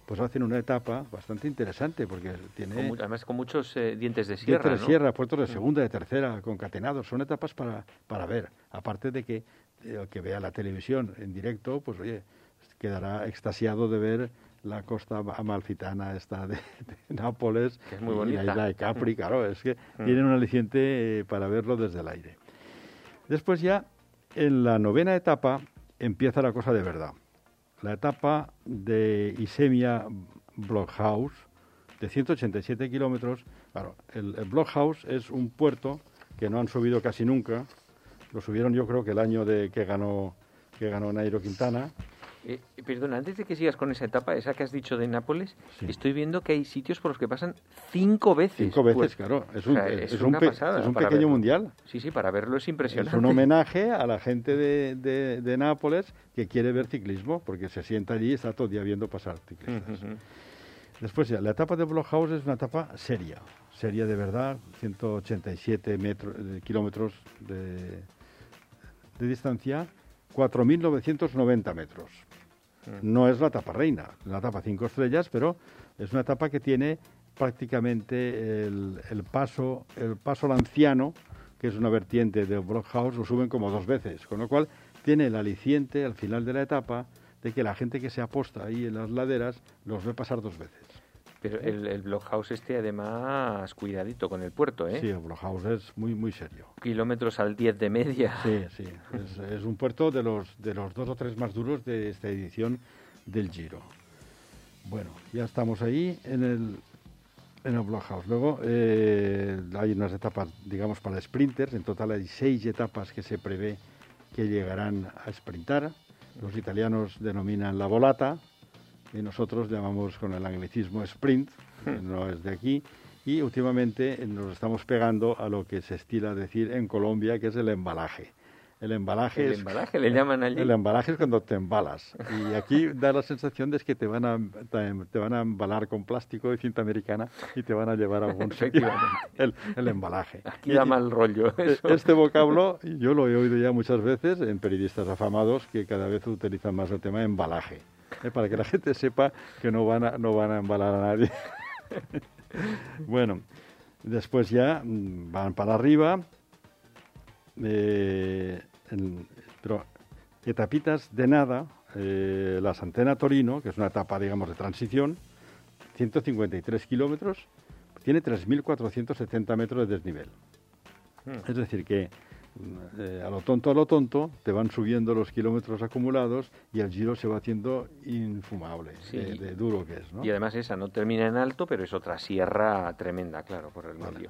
pues hacen una etapa bastante interesante porque tiene... además con muchos eh, dientes de sierra, Dientes de sierra, puertos de mm. segunda, de tercera, concatenados. Son etapas para, para ver. Aparte de que el que vea la televisión en directo, pues oye, quedará extasiado de ver la costa amalfitana esta de, Nápoles que es muy bonita. y la isla de Capri, claro, es que mm. tienen un aliciente eh, para verlo desde el aire. Después ya, en la novena etapa, empieza la cosa de verdad la etapa de Isemia Blockhouse, de 187 kilómetros. Claro, el, Blockhouse es un puerto que no han subido casi nunca. Lo subieron yo creo que el año de que ganó que ganó Nairo Quintana eh, perdona, antes de que sigas con esa etapa, esa que has dicho de Nápoles, estoy viendo que hay sitios por los que pasan cinco veces. Cinco veces, pues, claro. Es un, es, un, es un pequeño mundial. Sí, sí, para verlo es impresionante. Es un homenaje a la gente de, de, Nápoles que quiere ver ciclismo, porque se sienta allí y está todo el día viendo pasar ciclistas. Después ya, la etapa de Blockhouse es una etapa seria, seria de verdad, 187 metros, eh, kilómetros de, de distancia, 4.990 metros. Mm. No es la etapa reina, la etapa cinco estrellas, pero es una etapa que tiene prácticamente el, paso el paso al anciano, que es una vertiente de Brockhouse, lo suben como dos veces, con lo cual tiene el aliciente al final de la etapa de que la gente que se aposta ahí en las laderas los ve pasar dos veces. Pero el, el blockhouse este además cuidadito con el puerto, ¿eh? Sí, el blockhouse es muy muy serio. Kilómetros al 10 de media. Sí, sí. es, un puerto de los, de los dos o tres más duros de esta edición del Giro. Bueno, ya estamos ahí en el, en el blockhouse. Luego eh, hay unas etapas, digamos, para sprinters. En total hay seis etapas que se prevé que llegarán a sprintar. Los italianos denominan la volata, y nosotros llamamos con el anglicismo sprint, que hmm. no es de aquí, y últimamente nos estamos pegando a lo que se estila decir en Colombia, que es el embalaje. El embalaje, ¿El embalaje le llaman allí? El embalaje es cuando te embalas. Y aquí da la sensación de que te van, a, te van a embalar con plástico y cinta americana y te van a llevar a algún sitio. El, el embalaje. Aquí da mal rollo e, eso. Este vocablo yo lo he oído ya muchas veces en periodistas afamados que cada vez utilizan más el tema embalaje. ¿eh? para que la gente sepa que no van a, no van a embalar a nadie. bueno, después ya mm, van para arriba, eh, pero etapitas de nada, eh, la Santena Torino, que es una etapa, digamos, de transición, 153 kilómetros, tiene 3.470 metros de desnivel. Hmm. Es decir, que eh, a lo tonto, a lo tonto, te van subiendo los kilómetros acumulados y el giro se va haciendo infumable, de, duro que es. ¿no? Y además esa no termina en alto, pero es otra sierra tremenda, claro, por el medio.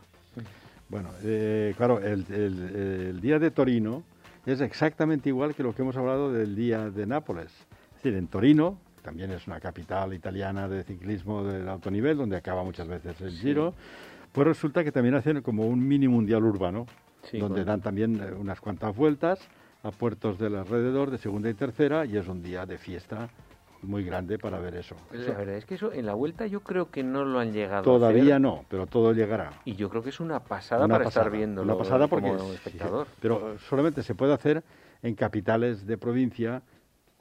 Bueno, eh, claro, el, día de Torino es exactamente igual que lo que hemos hablado del día de Nápoles. Es decir, en Torino, también es una capital italiana de ciclismo de alto nivel, donde acaba muchas veces el giro, pues resulta que también hacen como un mini mundial urbano donde dan también eh, unas cuantas vueltas a puertos del alrededor de segunda y tercera y es un día de fiesta muy grande para ver eso. La verdad es que eso en la vuelta yo creo que no lo han llegado Todavía a hacer. no, pero todo llegará. Y yo creo que es una pasada para estar viendo Una pasada porque como espectador. pero solamente se puede hacer en capitales de provincia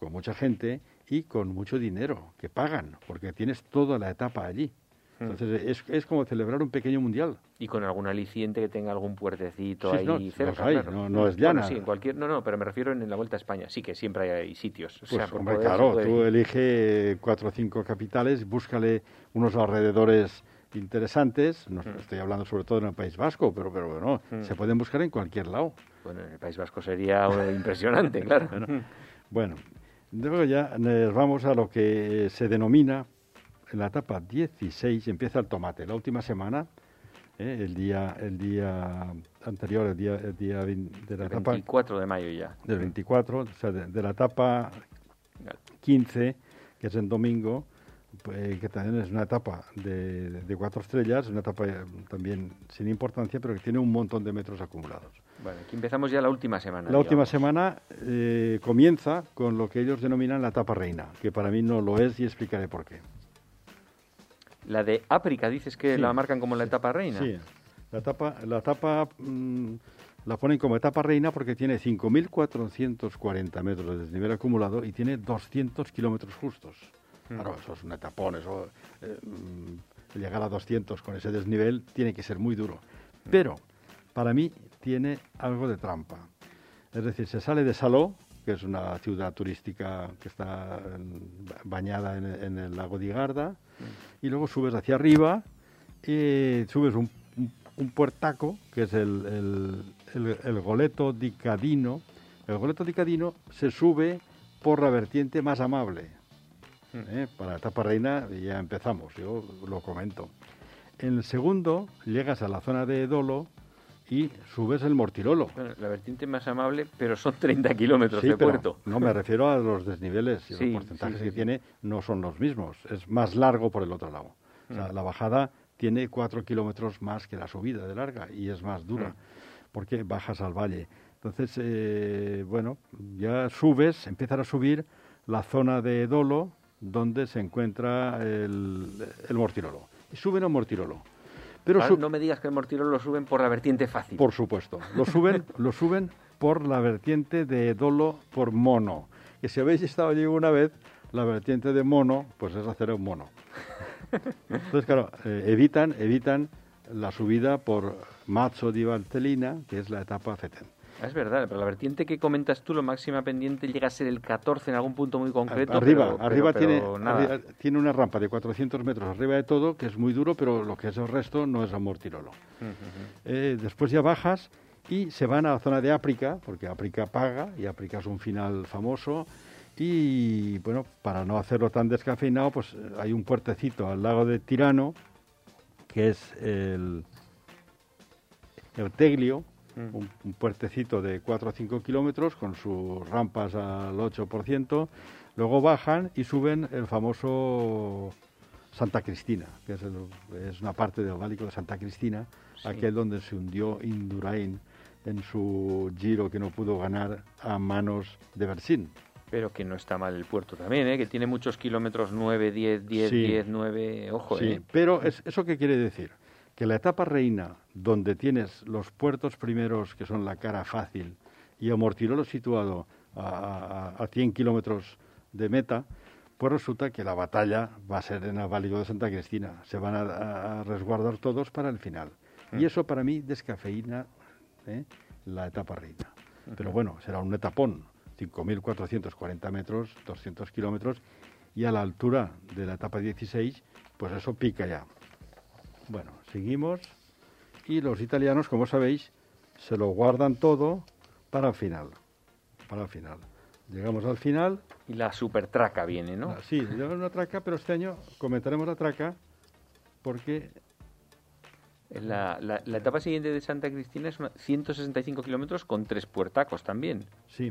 con mucha gente y con mucho dinero que pagan, porque tienes toda la etapa allí. Entonces es, es, como celebrar un pequeño mundial. Y con algún aliciente que tenga algún puertecito ahí no, cerca. no, no, es llana. sí, en cualquier, no, no, pero me refiero en, la Vuelta a España. Sí que siempre hay, sitios. pues, claro, tú elige cuatro o cinco capitales, búscale unos alrededores interesantes. No estoy hablando sobre todo en el País Vasco, pero, pero bueno, se pueden buscar en cualquier lado. Bueno, en el País Vasco sería impresionante, claro. bueno, luego ya nos vamos a lo que se denomina en la etapa 16 empieza el tomate. La última semana, eh, el día el día anterior, el día, el día de la etapa... 24 de mayo ya. Del 24, o sea, de, la etapa 15, que es el domingo, pues, que también es una etapa de, cuatro estrellas, una etapa eh, también sin importancia, pero que tiene un montón de metros acumulados. Bueno, aquí empezamos ya la última semana. La última semana eh, comienza con lo que ellos denominan la etapa reina, que para mí no lo es y explicaré por qué. La de África, dices que la marcan como la etapa reina. Sí, la etapa, la etapa mm, la ponen como etapa reina porque tiene 5.440 metros de desnivel acumulado y tiene 200 kilómetros justos. Mm. Claro, eso es un etapón, eso, eh, mm, llegar a 200 con ese desnivel tiene que ser muy duro. Mm. Pero, para mí, tiene algo de trampa. Es decir, se sale de Saló, que es una ciudad turística que está bañada en, el lago de Garda, y luego subes hacia arriba y subes un, puertaco, que es el, el, Goleto di Cadino. El Goleto di Cadino se sube por la vertiente más amable, ¿eh? Para etapa reina ya empezamos, yo lo comento. En el segundo llegas a la zona de Dolo y subes el Mortirolo. la vertiente más amable, pero son 30 kilómetros de puerto. No, me refiero a los desniveles y los porcentajes que tiene no son los mismos. Es más largo por el otro lado. O sea, mm. la bajada tiene 4 kilómetros más que la subida de larga y es más dura mm. porque bajas al valle. Entonces, eh, bueno, ya subes, empiezas a subir la zona de Dolo, donde se encuentra el, el Mortirolo. Y suben al Mortirolo. Pero no me digas que el Mortirolo lo suben por la vertiente fácil. Por supuesto. Lo suben, lo suben por la vertiente de Dolo por mono. Que si habéis estado allí una vez, la vertiente de mono, pues es hacer un mono. Entonces, claro, eh, evitan, evitan la subida por Mazzo di Valtellina, que es la etapa FETEN. Es verdad, pero la vertiente que comentas tú, la máxima pendiente llega a ser el 14 en algún punto muy concreto. Arriba, arriba, tiene, tiene una rampa de 400 metros arriba de todo, que es muy duro, pero lo que es el resto no es amor tirolo. Eh, después ya bajas y se van a la zona de África, porque África paga y África es un final famoso. Y bueno, para no hacerlo tan descafeinado, pues eh, hay un puertecito al lago de Tirano, que es el, el Teglio, un, puertecito de 4 o 5 kilómetros con sus rampas al 8%, luego bajan y suben el famoso Santa Cristina, que es, una parte del Válico de Santa Cristina, aquel donde se hundió Indurain en su giro que no pudo ganar a manos de Bersín. Pero que no está mal el puerto también, ¿eh? que tiene muchos kilómetros, 9, 10, 10, 10, 9, ojo. Sí, ¿eh? pero ¿eso qué quiere decir? que la etapa reina, donde tienes los puertos primeros, que son la cara fácil, y Amortirolo situado a, a, 100 kilómetros de meta, pues resulta que la batalla va a ser en el Válido de Santa Cristina. Se van a, resguardar todos para el final. Y eso para mí descafeína ¿eh? la etapa reina. Pero bueno, será un etapón, 5.440 metros, 200 kilómetros, y a la altura de la etapa 16, pues eso pica ya. Bueno, seguimos y los italianos, como sabéis, se lo guardan todo para el final. Para el final. Llegamos al final. Y la super traca viene, ¿no? Ah, sí, llega una traca, pero este año comentaremos la traca porque... La, la, etapa siguiente de Santa Cristina es 165 kilómetros con tres puertacos también. Sí.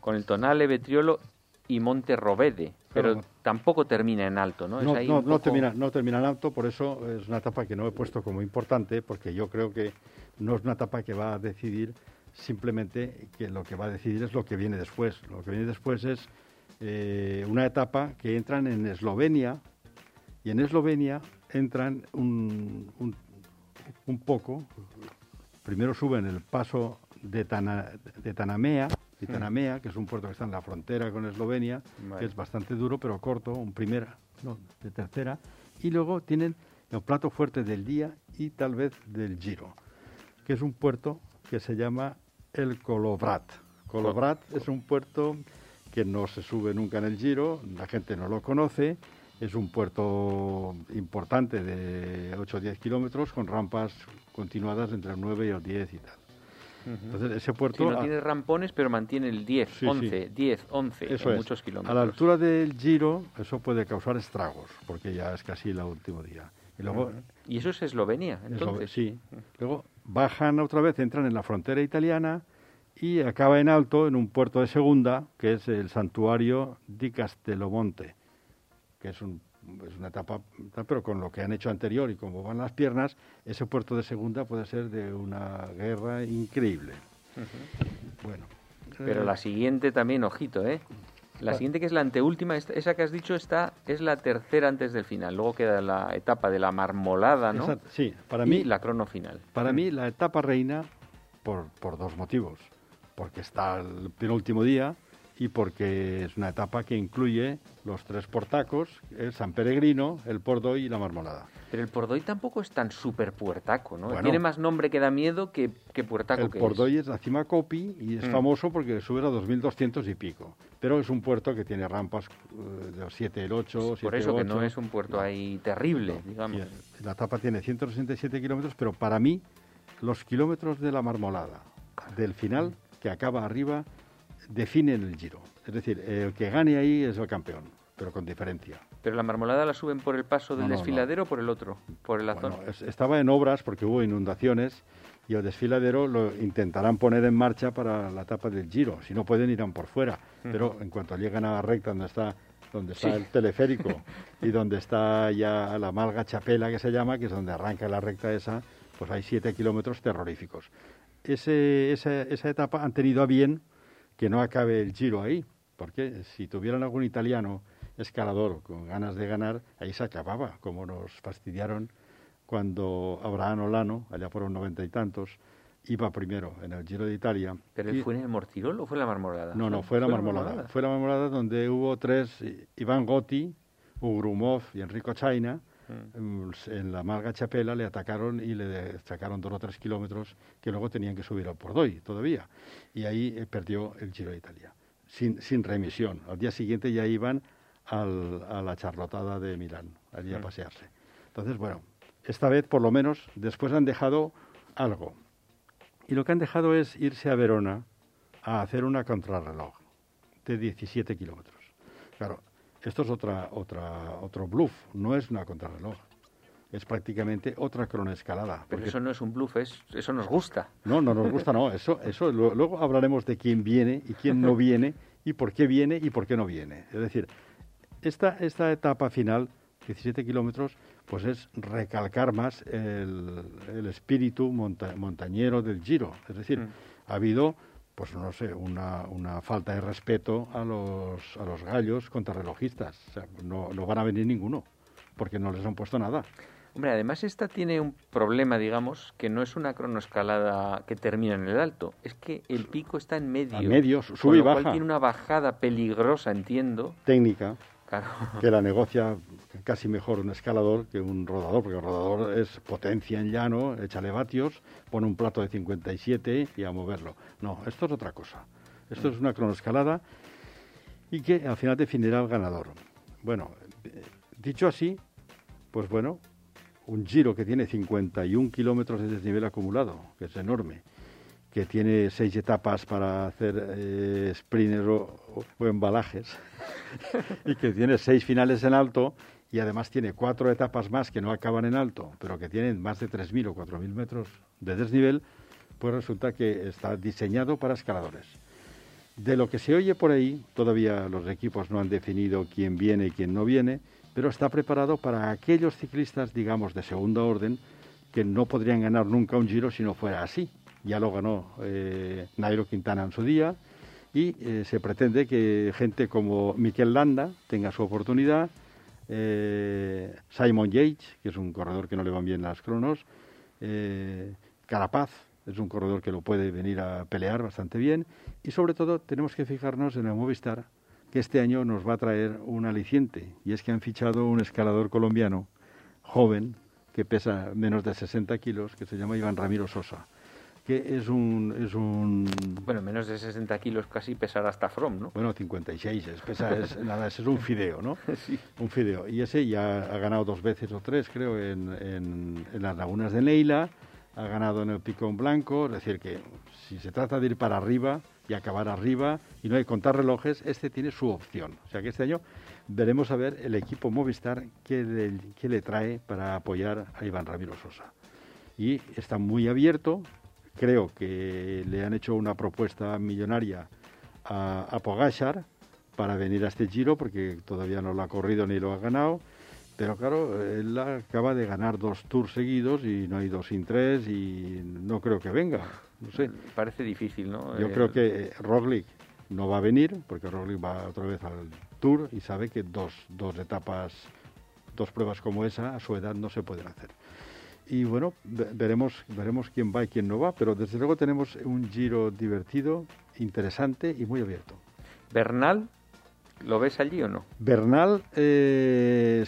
Con el Tonale, Vetriolo y Monte Rovede, pero tampoco termina en alto, ¿no? No, no, termina, no termina en alto, por eso es una etapa que no he puesto como importante, porque yo creo que no es una etapa que va a decidir simplemente que lo que va a decidir es lo que viene después. Lo que viene después es eh, una etapa que entran en Eslovenia y en Eslovenia entran un, un, poco, primero suben el paso de, de Tanamea, Titanamea, que es un puerto que está en la frontera con Eslovenia, que es bastante duro, pero corto, un primera, no, de tercera. Y luego tienen el plato fuerte del día y tal vez del Giro, que es un puerto que se llama el Kolobrat. Kolobrat es un puerto que no se sube nunca en el Giro, la gente no lo conoce, es un puerto importante de 8 o 10 kilómetros con rampas continuadas entre el 9 y el 10 y tal. Entonces, ese puerto... no tiene rampones, pero mantiene el 10, 11, 10, 11 en muchos kilómetros. A la altura del Giro, eso puede causar estragos, porque ya es casi el último día. Y, luego, ¿Y eso es Eslovenia, entonces? sí. Luego bajan otra vez, entran en la frontera italiana y acaba en alto, en un puerto de segunda, que es el santuario di Castellomonte, que es un es una etapa, pero con lo que han hecho anterior y como van las piernas, ese puerto de segunda puede ser de una guerra increíble. Bueno. Pero la siguiente también, ojito, ¿eh? La siguiente, que es la anteúltima, esa que has dicho, está, es la tercera antes del final. Luego queda la etapa de la marmolada, ¿no? sí, para mí. la crono final. Para mí, la etapa reina, por, por dos motivos. Porque está el penúltimo día y porque es una etapa que incluye los tres portacos, el San Peregrino, el Pordoy y la Marmolada. Pero el Pordoy tampoco es tan súper puertaco, ¿no? Tiene más nombre que da miedo que, que puertaco el Pordoy es. la cima Copi y es mm. famoso porque sube a 2.200 y pico. Pero es un puerto que tiene rampas eh, de 7, el 8, Por eso que no es un puerto ahí terrible, digamos. La etapa tiene 167 kilómetros, pero para mí los kilómetros de la Marmolada, del final, que acaba arriba, definen el giro. Es decir, el que gane ahí es el campeón, pero con diferencia. ¿Pero la marmolada la suben por el paso del desfiladero o por el otro? ¿Por el azón? estaba en obras porque hubo inundaciones y el desfiladero lo intentarán poner en marcha para la etapa del giro. Si no pueden, irán por fuera. Pero en cuanto llegan a la recta donde está donde está el teleférico y donde está ya la Malga Chapela, que se llama, que es donde arranca la recta esa, pues hay siete kilómetros terroríficos. Ese, esa, esa etapa han tenido a bien que no acabe el giro ahí, porque si tuvieran algún italiano escalador con ganas de ganar, ahí se acababa, como nos fastidiaron cuando Abraham Olano, allá por los noventa y tantos, iba primero en el Giro de Italia. ¿Pero él fue en el Mortirol o fue en la Marmolada? No, no, fue, la Marmolada. Fue la Marmolada donde hubo tres, Iván Gotti, Ugrumov y Enrico Chaina. En la Malga Chapela le atacaron y le sacaron dos o tres kilómetros que luego tenían que subir al Pordoy todavía. Y ahí eh, perdió el Giro de Italia, sin, sin remisión. Al día siguiente ya iban al, a la charlotada de Milán, allí a mm. pasearse. Entonces, bueno, esta vez por lo menos después han dejado algo. Y lo que han dejado es irse a Verona a hacer una contrarreloj de 17 kilómetros. Claro, esto es otra, otra, otro bluff, no es una contrarreloj. Es prácticamente otra cronoescalada. Pero eso no es un bluff, es, eso nos gusta. No, no nos gusta, no. Eso, eso, luego hablaremos de quién viene y quién no viene y por qué viene y por qué no viene. Es decir, esta, esta etapa final, 17 kilómetros, pues es recalcar más el, el espíritu montañero del Giro. Es decir, mm. ha habido, pues no sé, una, una, falta de respeto a los, a los gallos contrarrelojistas. O sea, no, no van a venir ninguno, porque no les han puesto nada. Hombre, además esta tiene un problema, digamos, que no es una cronoescalada que termina en el alto, es que el pico está en medio. En medio, sube y baja. tiene una bajada peligrosa, entiendo. Técnica. Que la negocia casi mejor un escalador que un rodador, porque el rodador es potencia en llano, échale vatios, pone un plato de 57 y a moverlo. No, esto es otra cosa. Esto es una cronoescalada y que al final definirá al ganador. Bueno, dicho así, pues bueno, un giro que tiene 51 kilómetros de desnivel acumulado, que es enorme, que tiene seis etapas para hacer eh, o, embalajes y que tiene seis finales en alto y además tiene cuatro etapas más que no acaban en alto, pero que tienen más de 3.000 o 4.000 metros de desnivel, pues resulta que está diseñado para escaladores. De lo que se oye por ahí, todavía los equipos no han definido quién viene y quién no viene, pero está preparado para aquellos ciclistas, digamos, de segunda orden, que no podrían ganar nunca un giro si no fuera así, ya lo ganó eh, Nairo Quintana en su día, y eh, se pretende que gente como Miquel Landa tenga su oportunidad, eh, Simon Yates, que es un corredor que no le van bien las cronos, Carapaz, es un corredor que lo puede venir a pelear bastante bien, y sobre todo tenemos que fijarnos en el Movistar, que este año nos va a traer un aliciente, y es que han fichado un escalador colombiano, joven, que pesa menos de 60 kilos, que se llama Iván Ramiro Sosa que es un, es un... Bueno, menos de 60 kilos casi pesará hasta From, ¿no? Bueno, 56, es, pesa, es, nada, es un fideo, ¿no? Sí. Un fideo. Y ese ya ha ganado dos veces o tres, creo, en, en, en las lagunas de Neila, ha ganado en el Picón Blanco, es decir, que si se trata de ir para arriba y acabar arriba y no hay que contar relojes, este tiene su opción. O sea que este año veremos a ver el equipo Movistar qué le, qué le trae para apoyar a Iván Ramiro Sosa. Y está muy abierto, creo que le han hecho una propuesta millonaria a, a Pogachar para venir a este giro, porque todavía no lo ha corrido ni lo ha ganado. Pero claro, él acaba de ganar dos tours seguidos y no hay dos sin tres y no creo que venga. No sé. Parece difícil, ¿no? Yo creo que eh, Roglic no va a venir porque Roglic va otra vez al tour y sabe que dos, dos etapas, dos pruebas como esa a su edad no se pueden hacer. Y bueno, veremos, veremos quién va y quién no va, pero desde luego tenemos un giro divertido, interesante y muy abierto. Bernal ¿Lo ves allí o no? Bernal eh,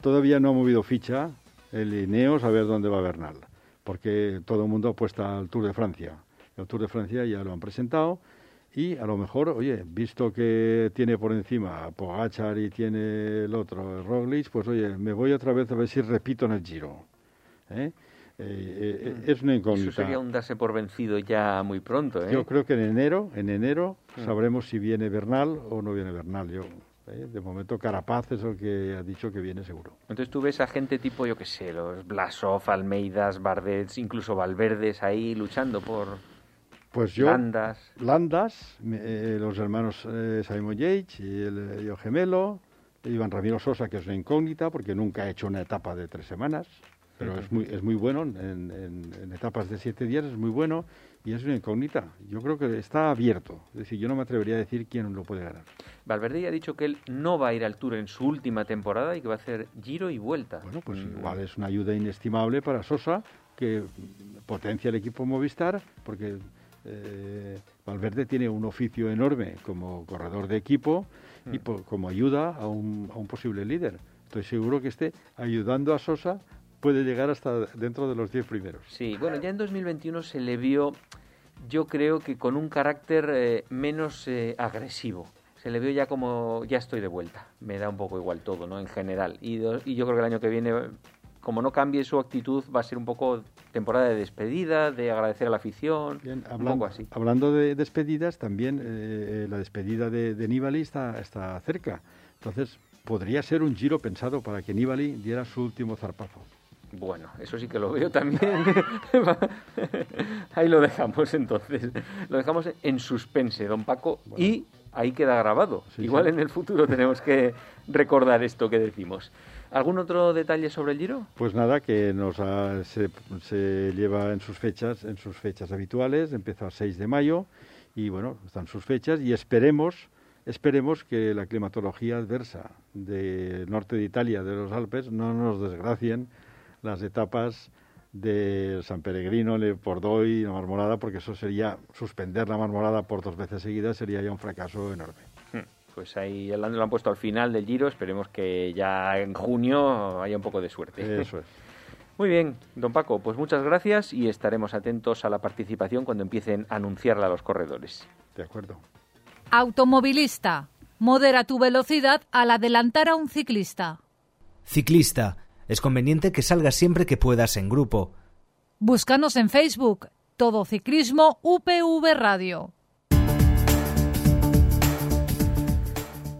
todavía no ha movido ficha el Ineos a ver dónde va Bernal, porque todo el mundo apuesta al Tour de Francia. El Tour de Francia ya lo han presentado y a lo mejor, oye, visto que tiene por encima Pogachar y tiene el otro, Roglic, pues oye, me voy otra vez a ver si repito en el Giro. ¿Eh? Eh, eh, mm. es una incógnita. Eso sería un darse por vencido ya muy pronto. ¿eh? Yo creo que en enero, en enero mm. sabremos si viene Bernal o no viene Bernal. Yo, de momento Carapaz es el que ha dicho que viene seguro. Entonces tú ves a gente tipo, yo qué sé, los Blasov, Almeidas, Bardets, incluso Valverdes ahí luchando por... Pues yo, Landas, Landas los hermanos Simon Yates y el yo gemelo, Iván Ramiro Sosa, que es una incógnita porque nunca ha hecho una etapa de tres semanas pero es muy, es muy bueno en, etapas de siete días, es muy bueno y es una incógnita. Yo creo que está abierto, es decir, yo no me atrevería a decir quién lo puede ganar. Valverde ya ha dicho que él no va a ir al Tour en su última temporada y que va a hacer giro y vuelta. Bueno, pues mm. igual es una ayuda inestimable para Sosa, que potencia el equipo Movistar, porque eh, Valverde tiene un oficio enorme como corredor de equipo y mm. como ayuda a un, a un posible líder. Estoy seguro que esté ayudando a Sosa puede llegar hasta dentro de los 10 primeros. Sí, bueno, ya en 2021 se le vio, yo creo que con un carácter eh, menos eh, agresivo. Se le vio ya como, ya estoy de vuelta. Me da un poco igual todo, ¿no? En general. Y, y yo creo que el año que viene, como no cambie su actitud, va a ser un poco temporada de despedida, de agradecer a la afición, un poco así. Hablando de despedidas, también eh, la despedida de, de Nibali está, está cerca. Entonces, podría ser un giro pensado para que Nibali diera su último zarpazo. Bueno, eso sí que lo veo también. ahí lo dejamos entonces. Lo dejamos en suspense, don Paco, y ahí queda grabado. Igual en el futuro tenemos que recordar esto que decimos. ¿Algún otro detalle sobre el Giro? Pues nada, que nos se, lleva en sus fechas, en sus fechas habituales, empieza el 6 de mayo y bueno, están sus fechas y esperemos esperemos que la climatología adversa del norte de Italia, de los Alpes, no nos desgracien las etapas de San Peregrino, Le Pordoy y la Marmolada, porque eso sería suspender la Marmolada por dos veces seguidas, sería ya un fracaso enorme. Hmm, pues ahí lo han puesto al final del Giro, esperemos que ya en junio haya un poco de suerte. Eso es. Muy bien, don Paco, pues muchas gracias y estaremos atentos a la participación cuando empiecen a anunciarla a los corredores. De acuerdo. Automovilista, modera tu velocidad al adelantar a un ciclista. Ciclista, es conveniente que salgas siempre que puedas en grupo. Búscanos en Facebook, Todo Ciclismo UPV Radio.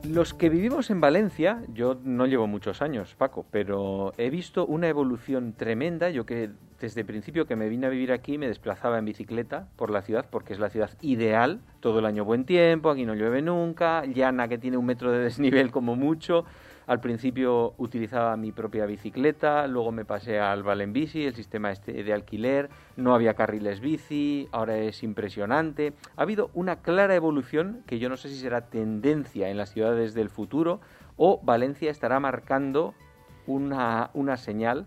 Los que vivimos en Valencia, yo no llevo muchos años, Paco, pero he visto una evolución tremenda. Yo que desde el principio que me vine a vivir aquí me desplazaba en bicicleta por la ciudad porque es la ciudad ideal, todo el año buen tiempo, aquí no llueve nunca, llana que tiene un metro de desnivel como mucho, al principio utilizaba mi propia bicicleta, luego me pasé al Valenbici, el sistema este de alquiler, no había carriles bici, ahora es impresionante. Ha habido una clara evolución que yo no sé si será tendencia en las ciudades del futuro o Valencia estará marcando una, señal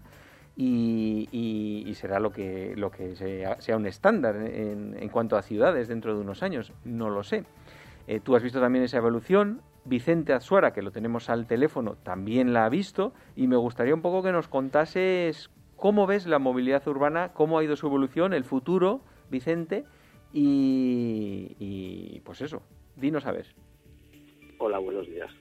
y, será lo que, lo que sea, un estándar en, cuanto a ciudades dentro de unos años. No lo sé. Eh, tú has visto también esa evolución. Vicente Azuara, que lo tenemos al teléfono, también la ha visto y me gustaría un poco que nos contases cómo ves la movilidad urbana, cómo ha ido su evolución, el futuro, Vicente, y, pues eso, dinos a ver. Hola, buenos días.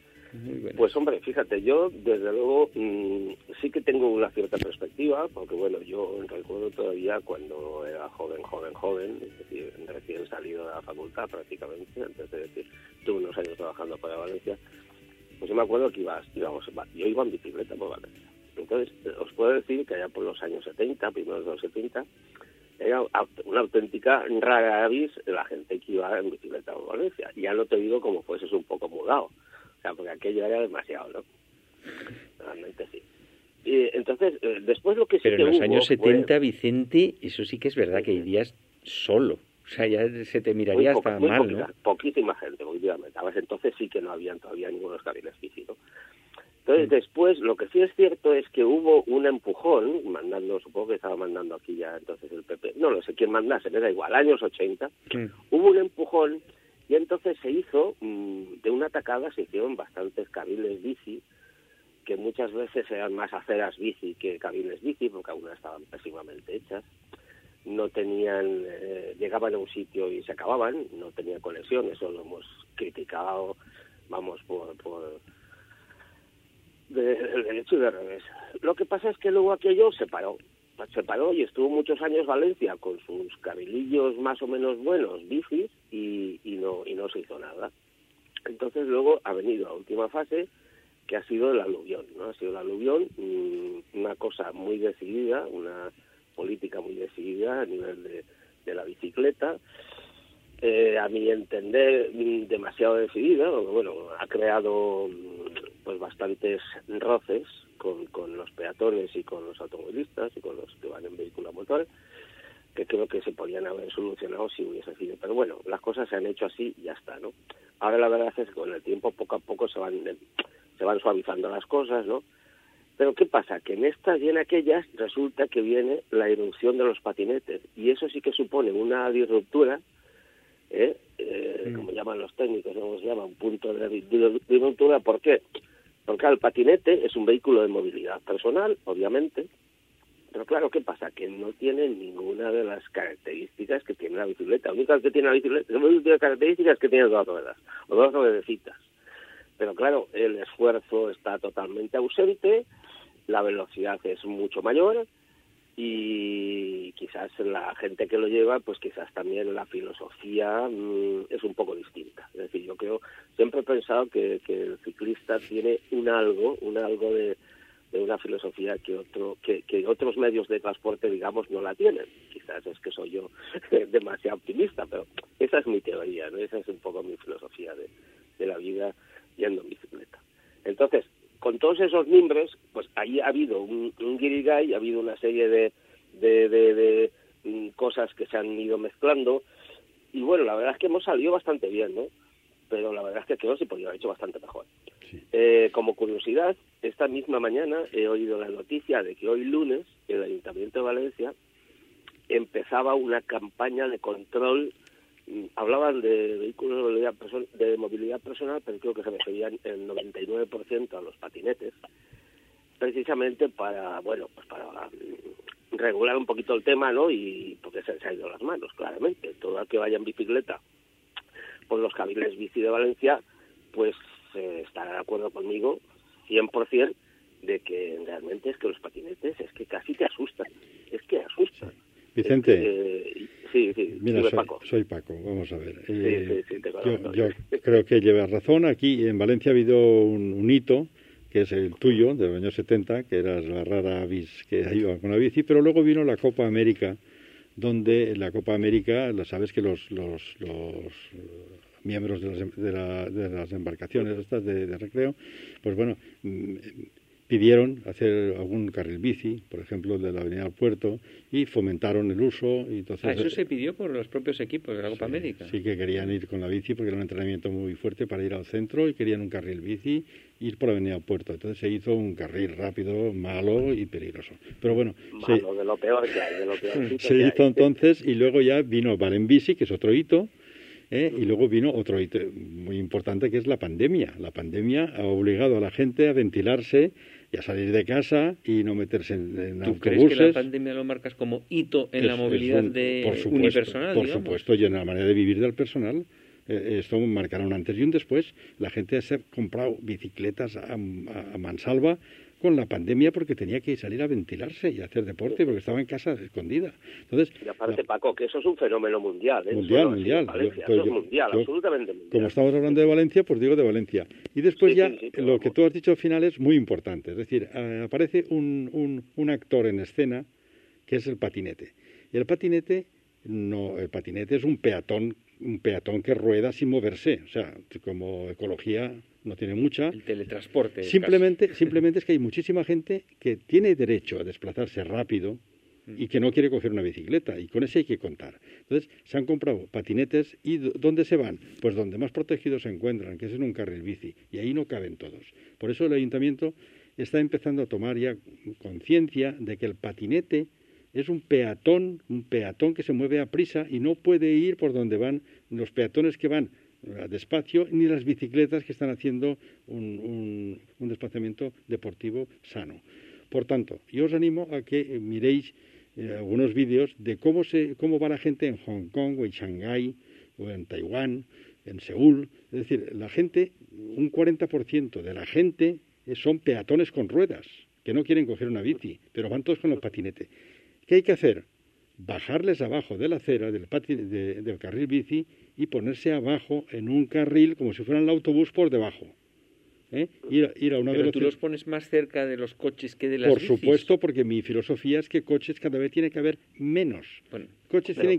Pues hombre, fíjate, yo desde luego mm, sí que tengo una cierta perspectiva, porque bueno, yo recuerdo todavía cuando era joven, joven, joven, es decir, recién salido de la facultad prácticamente, antes de decir, tuve unos años trabajando para Valencia, pues yo me acuerdo que iba, íbamos, yo iba en bicicleta por Valencia. Entonces, os puedo decir que allá por los años 70, primeros de los 70, era una auténtica rara avis la gente que iba en bicicleta por Valencia. Ya no te digo como fuese un poco mudado porque aquello era demasiado, ¿no? Realmente sí. entonces, eh, después lo que sí Pero en los años 70, Vicente, eso sí que es verdad que irías solo. O sea, ya se te miraría hasta mal, ¿no? Poquísima gente, efectivamente. Entonces sí que no habían todavía ningunos bici, ¿no? Entonces, mm. después, lo que sí es cierto es que hubo un empujón, mandando, supongo que estaba mandando aquí ya entonces el PP, no lo sé quién mandase, me da igual, años 80, hubo un empujón y entonces se hizo, mm, de una atacada se hicieron bastantes carriles bici, que muchas veces eran más aceras bici que cabiles bici, porque algunas estaban pésimamente hechas. No tenían, eh, llegaban a un sitio y se acababan, no tenían conexión, eso lo hemos criticado, vamos, por, por de, derecho y de revés. Lo que pasa es que luego aquello se paró, se paró y estuvo muchos años Valencia con sus cabilillos más o menos buenos, bicis, y, y, no, y no se hizo nada. Entonces luego ha venido la última fase, que ha sido el aluvión, ¿no? Ha sido el aluvión, mm, una cosa muy decidida, una política muy decidida a nivel de, la bicicleta, eh, a mi entender mm, demasiado decidida, bueno, ha creado mm, pues bastantes roces con, con los peatones y con los automovilistas y con los que van en vehículo a motor, que creo que se podían haber solucionado si hubiese sido. Pero bueno, las cosas se han hecho así y ya está, ¿no? Ahora la verdad es que con el tiempo poco a poco se van se van suavizando las cosas, ¿no? Pero ¿qué pasa? Que en estas y en aquellas resulta que viene la irrupción de los patinetes y eso sí que supone una disruptura, ¿eh? eh como llaman los técnicos, ¿cómo se llama? Un punto de disruptura. ¿Por qué? Porque el patinete es un vehículo de movilidad personal, obviamente, pero claro, ¿qué pasa? Que no tiene ninguna de las características que tiene la bicicleta. La única que tiene la bicicleta, características que tiene dos ruedas, o dos ruedecitas. Pero claro, el esfuerzo está totalmente ausente, la velocidad es mucho mayor y quizás la gente que lo lleva, pues quizás también la filosofía mm, es un poco distinta. Es decir, yo creo, siempre he pensado que, el ciclista tiene un algo, un algo de, una filosofía que otro que, otros medios de transporte digamos no la tienen quizás es que soy yo demasiado optimista pero esa es mi teoría ¿no? esa es un poco mi filosofía de la vida yendo en bicicleta. Entonces, con todos esos mimbres, pues ahí ha habido un, un guirigay, ha habido una serie de, de, de, mm, cosas que se han ido mezclando, y bueno, la verdad es que hemos salido bastante bien, ¿no? Pero la verdad es que creo que se podría haber hecho bastante mejor. Eh, como curiosidad, esta misma mañana he oído la noticia de que hoy lunes el Ayuntamiento de Valencia empezaba una campaña de control hablaban de vehículos de movilidad, de movilidad personal, pero creo que se referían el 99% a los patinetes, precisamente para, bueno, pues para mm, regular un poquito el tema, ¿no? Y porque se, se ha ido las manos, claramente. Todo el que vaya en bicicleta por los caminos bici de Valencia, pues eh, estará de acuerdo conmigo 100% de que realmente es que los patinetes es que casi te asustan, es que asustan. Vicente. Sí, sí, Mira, soy, Paco. vamos a ver. Eh, yo, creo que llevas razón. Aquí en Valencia ha habido un, hito, que es el tuyo, de los años 70, que eras la rara avis que iba con la bici, pero luego vino la Copa América, donde la Copa América, sabes que los, los, los miembros de las, de, la, de las embarcaciones estas de, de recreo, pues bueno, mm, pidieron hacer algún carril bici, por ejemplo, de la Avenida al Puerto, y fomentaron el uso. Y entonces, ah, eso se pidió por los propios equipos de la Copa América. Sí, que querían ir con la bici porque era un entrenamiento muy fuerte para ir al centro y querían un carril bici ir por la Avenida al Puerto. Entonces se hizo un carril rápido, malo y peligroso. Pero bueno, malo, de lo peor que hay, de lo peor se hizo entonces y luego ya vino Valen Bici, que es otro hito. ¿eh? Y luego vino otro hito muy importante que es la pandemia. La pandemia ha obligado a la gente a ventilarse y a salir de casa y no meterse en, en ¿Tú crees que la pandemia lo marcas como hito en la movilidad de por supuesto, unipersonal? Por supuesto, y en la manera de vivir del personal. Eh, esto marcará un antes y un después. La gente ha comprado bicicletas a, a mansalva con la pandemia porque tenía que salir a ventilarse y hacer deporte porque estaba en casa escondida. Entonces, y aparte, Paco, que eso es un fenómeno mundial. ¿eh? Mundial, mundial. eso es mundial, absolutamente mundial. Como estamos hablando de Valencia, pues digo de Valencia. Y después ya, lo que tú has dicho al final es muy importante. Es decir, eh, aparece un, un, un actor en escena que es el patinete. Y el patinete, no, el patinete es un peatón, un peatón que rueda sin moverse. O sea, como ecología no tiene mucha. El teletransporte. Simplemente, simplemente es que hay muchísima gente que tiene derecho a desplazarse rápido y que no quiere coger una bicicleta y con eso hay que contar. Entonces, se han comprado patinetes y ¿dónde se van? Pues donde más protegidos se encuentran, que es en un carril bici y ahí no caben todos. Por eso el ayuntamiento está empezando a tomar ya conciencia de que el patinete es un peatón, un peatón que se mueve a prisa y no puede ir por donde van los peatones que van despacio ni las bicicletas que están haciendo un, un desplazamiento deportivo sano. Por tanto, yo os animo a que miréis eh, algunos vídeos de cómo, se, cómo va la gente en Hong Kong o en Shanghái o en Taiwán, en Seúl. Es decir, la gente, un 40% de la gente son peatones con ruedas, que no quieren coger una bici, pero van todos con los patinetes. ¿Qué hay que hacer? Bajarles abajo de la acera, del, del carril bici, y ponerse abajo en un carril como si fueran el autobús por debajo. ¿eh? Ir, a una Pero tú los pones más cerca de los coches que de las Por supuesto, porque mi filosofía es que coches cada vez tiene que haber menos. Bueno, coches tienen...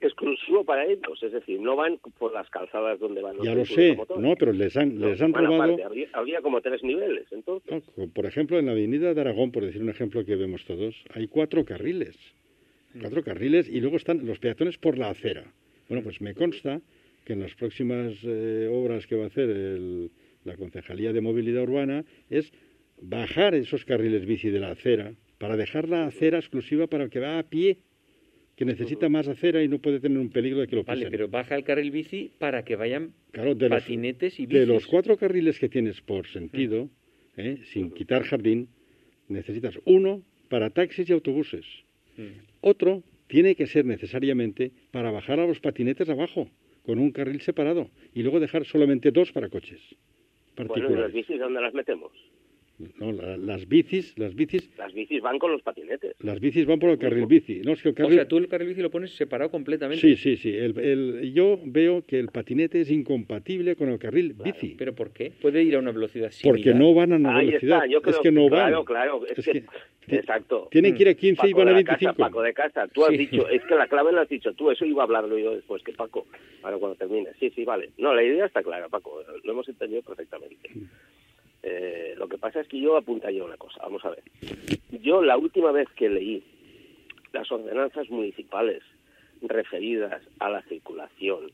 exclusivo para ellos, es decir, no van por las calzadas donde van los Ya lo sé, no, pero les han, les han robado... habría, como tres niveles, entonces. por ejemplo, en la avenida de Aragón, por decir un ejemplo que vemos todos, hay cuatro carriles. Cuatro carriles y luego están los peatones por la acera. Bueno, pues me consta que en las próximas eh, obras que va a hacer el la Concejalía de Movilidad Urbana, es bajar esos carriles bici de la acera para dejar la acera exclusiva para el que va a pie, que necesita más acera y no puede tener un peligro de que lo pisen. Vale, pero baja el carril bici para que vayan de patinetes y bicis. De los cuatro carriles que tienes por sentido, ¿eh? sin quitar jardín, necesitas uno para taxis y autobuses. Otro tiene que ser necesariamente para bajar a los patinetes abajo, con un carril separado, y luego dejar solamente dos para coches. Bueno, ¿y las bicis dónde las metemos? No, las bicis, las bicis... Las bicis van con los patinetes. Las bicis van por el carril bici. No, es que el carril... O sea, tú el carril bici lo pones separado completamente. Sí, sí, sí. El, yo veo que el patinete es incompatible con el carril bici. ¿Pero por qué? Puede ir a una velocidad similar. Porque no van a una velocidad. Yo creo, es que no claro, van. Claro, es, que, Exacto. Tienen que ir a 15 y van a 25. Casa, Paco de casa, tú has dicho, es que la clave la has dicho tú, eso iba a hablarlo yo después, que Paco, ahora cuando termine. Sí, sí, vale. No, la idea está clara, Paco, lo hemos entendido perfectamente. Eh, lo que pasa es que yo apuntaría una cosa, vamos a ver. Yo la última vez que leí las ordenanzas municipales referidas a la circulación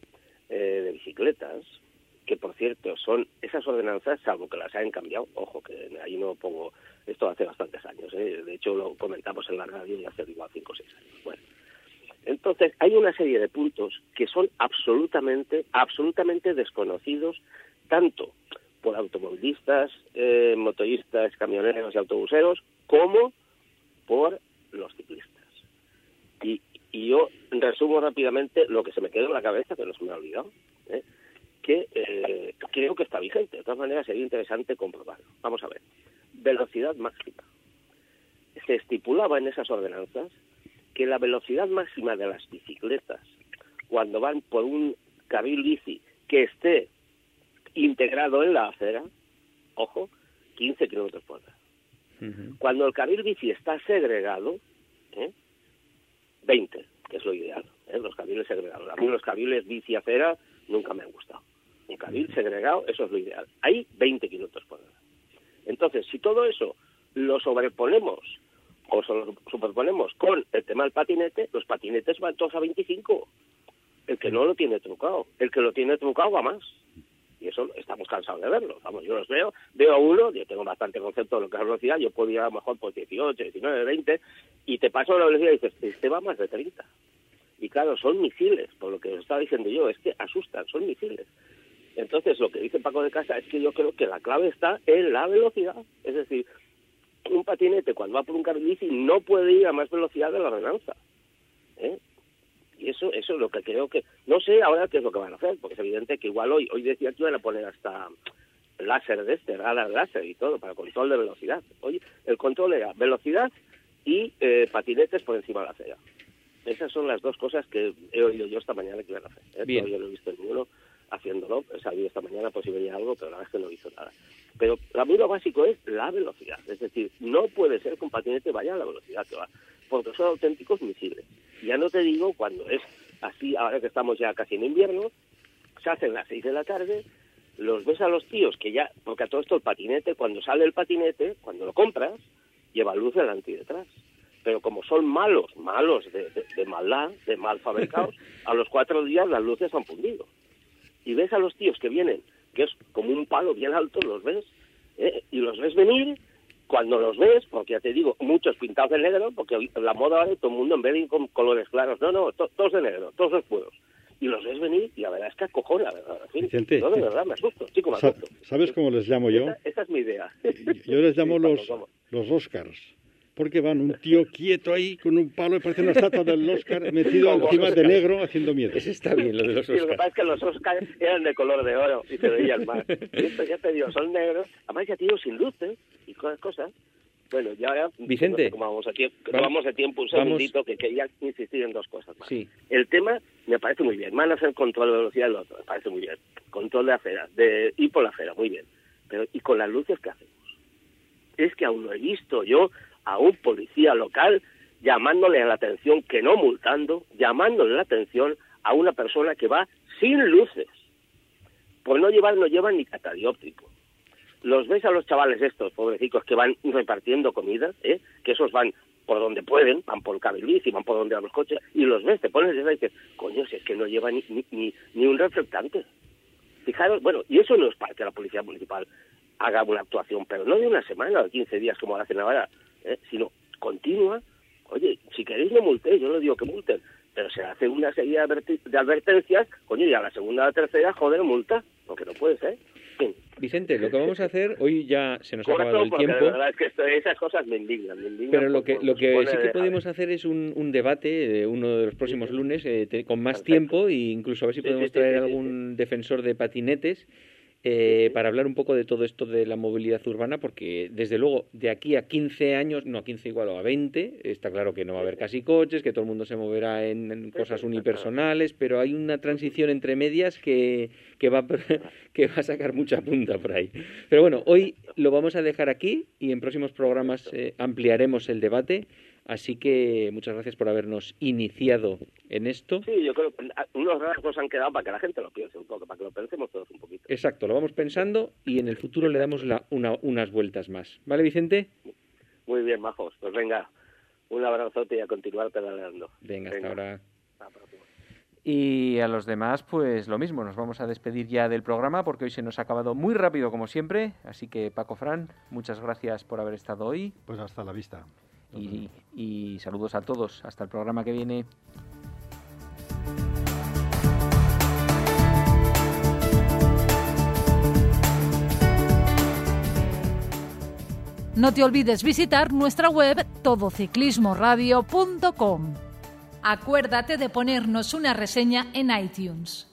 eh, de bicicletas, que por cierto son esas ordenanzas, salvo que las hayan cambiado, ojo, que ahí no pongo, esto hace bastantes años, ¿eh? de hecho lo comentamos en la radio y hace igual cinco o seis años. Bueno, entonces hay una serie de puntos que son absolutamente, absolutamente desconocidos, tanto por automovilistas, eh, motoristas, camioneros y autobuseros, como por los ciclistas. Y, yo resumo rápidamente lo que se me quedó en la cabeza, que no se me ha olvidado, ¿eh? que eh, creo que está vigente. De todas maneras, sería interesante comprobarlo. Vamos a ver. Velocidad máxima. Se estipulaba en esas ordenanzas que la velocidad máxima de las bicicletas, cuando van por un carril bici que esté integrado en la acera, ojo, 15 kilómetros por hora. Cuando el carril bici está segregado, ¿eh? 20, que es lo ideal, ¿eh? los carriles segregados. A mí los carriles bici acera nunca me han gustado. Un carril segregado, eso es lo ideal. Hay 20 kilómetros por hora. Entonces, si todo eso lo sobreponemos o lo superponemos con el tema del patinete, los patinetes van todos a 25. El que no lo tiene trucado, el que lo tiene trucado va más y eso estamos cansados de verlo. Vamos, yo los veo, veo a uno, yo tengo bastante concepto de lo que es velocidad, yo podía a lo mejor por 18, 19, 20, y te paso la velocidad y dices, este va más de 30. Y claro, son misiles, por lo que os estaba diciendo yo, es que asustan, son misiles. Entonces, lo que dice Paco de Casa es que yo creo que la clave está en la velocidad. Es decir, un patinete cuando va por un carril bici no puede ir a más velocidad de la ordenanza. ¿eh? Y eso, eso es lo que creo que... No sé ahora qué es lo que van a hacer, porque es evidente que igual hoy, hoy decía que iban a poner hasta láser de este, radar láser y todo, para control de velocidad. Hoy el control era velocidad y eh, patinetes por encima de la acera. Esas son las dos cosas que he oído yo esta mañana que iban a hacer. ¿eh? Bien. Yo no he visto ninguno haciéndolo. He sabido esta mañana pues si veía algo, pero la verdad es que no hizo nada. Pero lo básico es la velocidad. Es decir, no puede ser que un patinete vaya a la velocidad que va, porque son auténticos misiles. Ya no te digo cuando es así, ahora que estamos ya casi en invierno, se hacen las seis de la tarde los ves a los tíos que ya, porque a todo esto el patinete, cuando sale el patinete, cuando lo compras, lleva luz delante y detrás. Pero como son malos, malos de, de, maldad, de mal fabricados, a los cuatro días las luces han fundido. Y ves a los tíos que vienen, que es como un palo bien alto, los ves, ¿eh? y los ves venir, cuando los ves, porque ya te digo, muchos pintados de negro, porque la moda ahora todo el mundo en vez de ir con colores claros, no, no, todos de negro, todos oscuros y los ves venir y la verdad es que acojona. Vicente, no, de verdad, me asusto, chico, me asusto. ¿Sabes cómo les llamo yo? Esa, es mi idea. Yo les llamo los, los Oscars. Porque van un tío quieto ahí con un palo y parece una estatua del Oscar metido encima de negro haciendo miedo. Ese está bien, lo de los Oscars. lo que pasa es que los Oscars eran de color de oro y se veían más. Esto ya te digo, son negros. Además ya te digo, sin luces y cosas. Bueno, ya Vicente, no vamos, a tiempo, vamos, a tiempo un segundito que quería insistir en dos cosas más. El tema me parece muy bien. Van a hacer control de velocidad del otro, me parece muy bien. Control de acera, de ir por la acera, muy bien. Pero ¿y con las luces qué hacemos? Es que aún no he visto yo a un policía local llamándole la atención, que no multando, llamándole la atención a una persona que va sin luces. Pues no llevan, no llevan ni catadióptrico los ves a los chavales estos, pobrecitos, que van repartiendo comida, ¿eh? que esos van por donde pueden, van por el y van por donde van los coches, y los ves, te pones y dices, coño, si es que no lleva ni, ni, ni, un reflectante. Fijaros, bueno, y eso no es para que la policía municipal haga una actuación, pero no de una semana o 15 días como hacen ahora, ¿eh? sino continua. Oye, si queréis no multéis, yo no digo que multen, pero se hace una serie de advertencias, coño, y a la segunda o la tercera, joder, multa, porque no puede ser. Vicente, lo que vamos a hacer, hoy ya se nos ha acabado el tiempo. La verdad es que esas cosas me indignan, Pero lo que, lo que sí que podemos hacer es un, un debate, uno de los próximos lunes, eh, con más tiempo e incluso a ver si podemos traer algún defensor de patinetes eh, para hablar un poco de todo esto de la movilidad urbana, porque desde luego de aquí a 15 años, no a 15 igual o a 20, está claro que no va a haber casi coches, que todo el mundo se moverá en, cosas unipersonales, pero hay una transición entre medias que, va, que va a sacar mucha punta por ahí. Pero bueno, hoy lo vamos a dejar aquí y en próximos programas eh, ampliaremos el debate. Así que muchas gracias por habernos iniciado en esto. Sí, yo creo que unos rasgos han quedado para que la gente lo piense un poco, para que lo pensemos todos un poquito. Exacto, lo vamos pensando y en el futuro le damos la, unas vueltas más. ¿Vale, Vicente? Muy bien, majos. Pues venga, un abrazote y a continuar pedaleando. Venga, hasta ahora. Y a los demás, pues lo mismo, nos vamos a despedir ya del programa porque hoy se nos ha acabado muy rápido como siempre. Así que Paco Fran, muchas gracias por haber estado hoy. Pues hasta la vista y, saludos a todos. Hasta el programa que viene. No te olvides visitar nuestra web todociclismoradio.com. Acuérdate de ponernos una reseña en iTunes.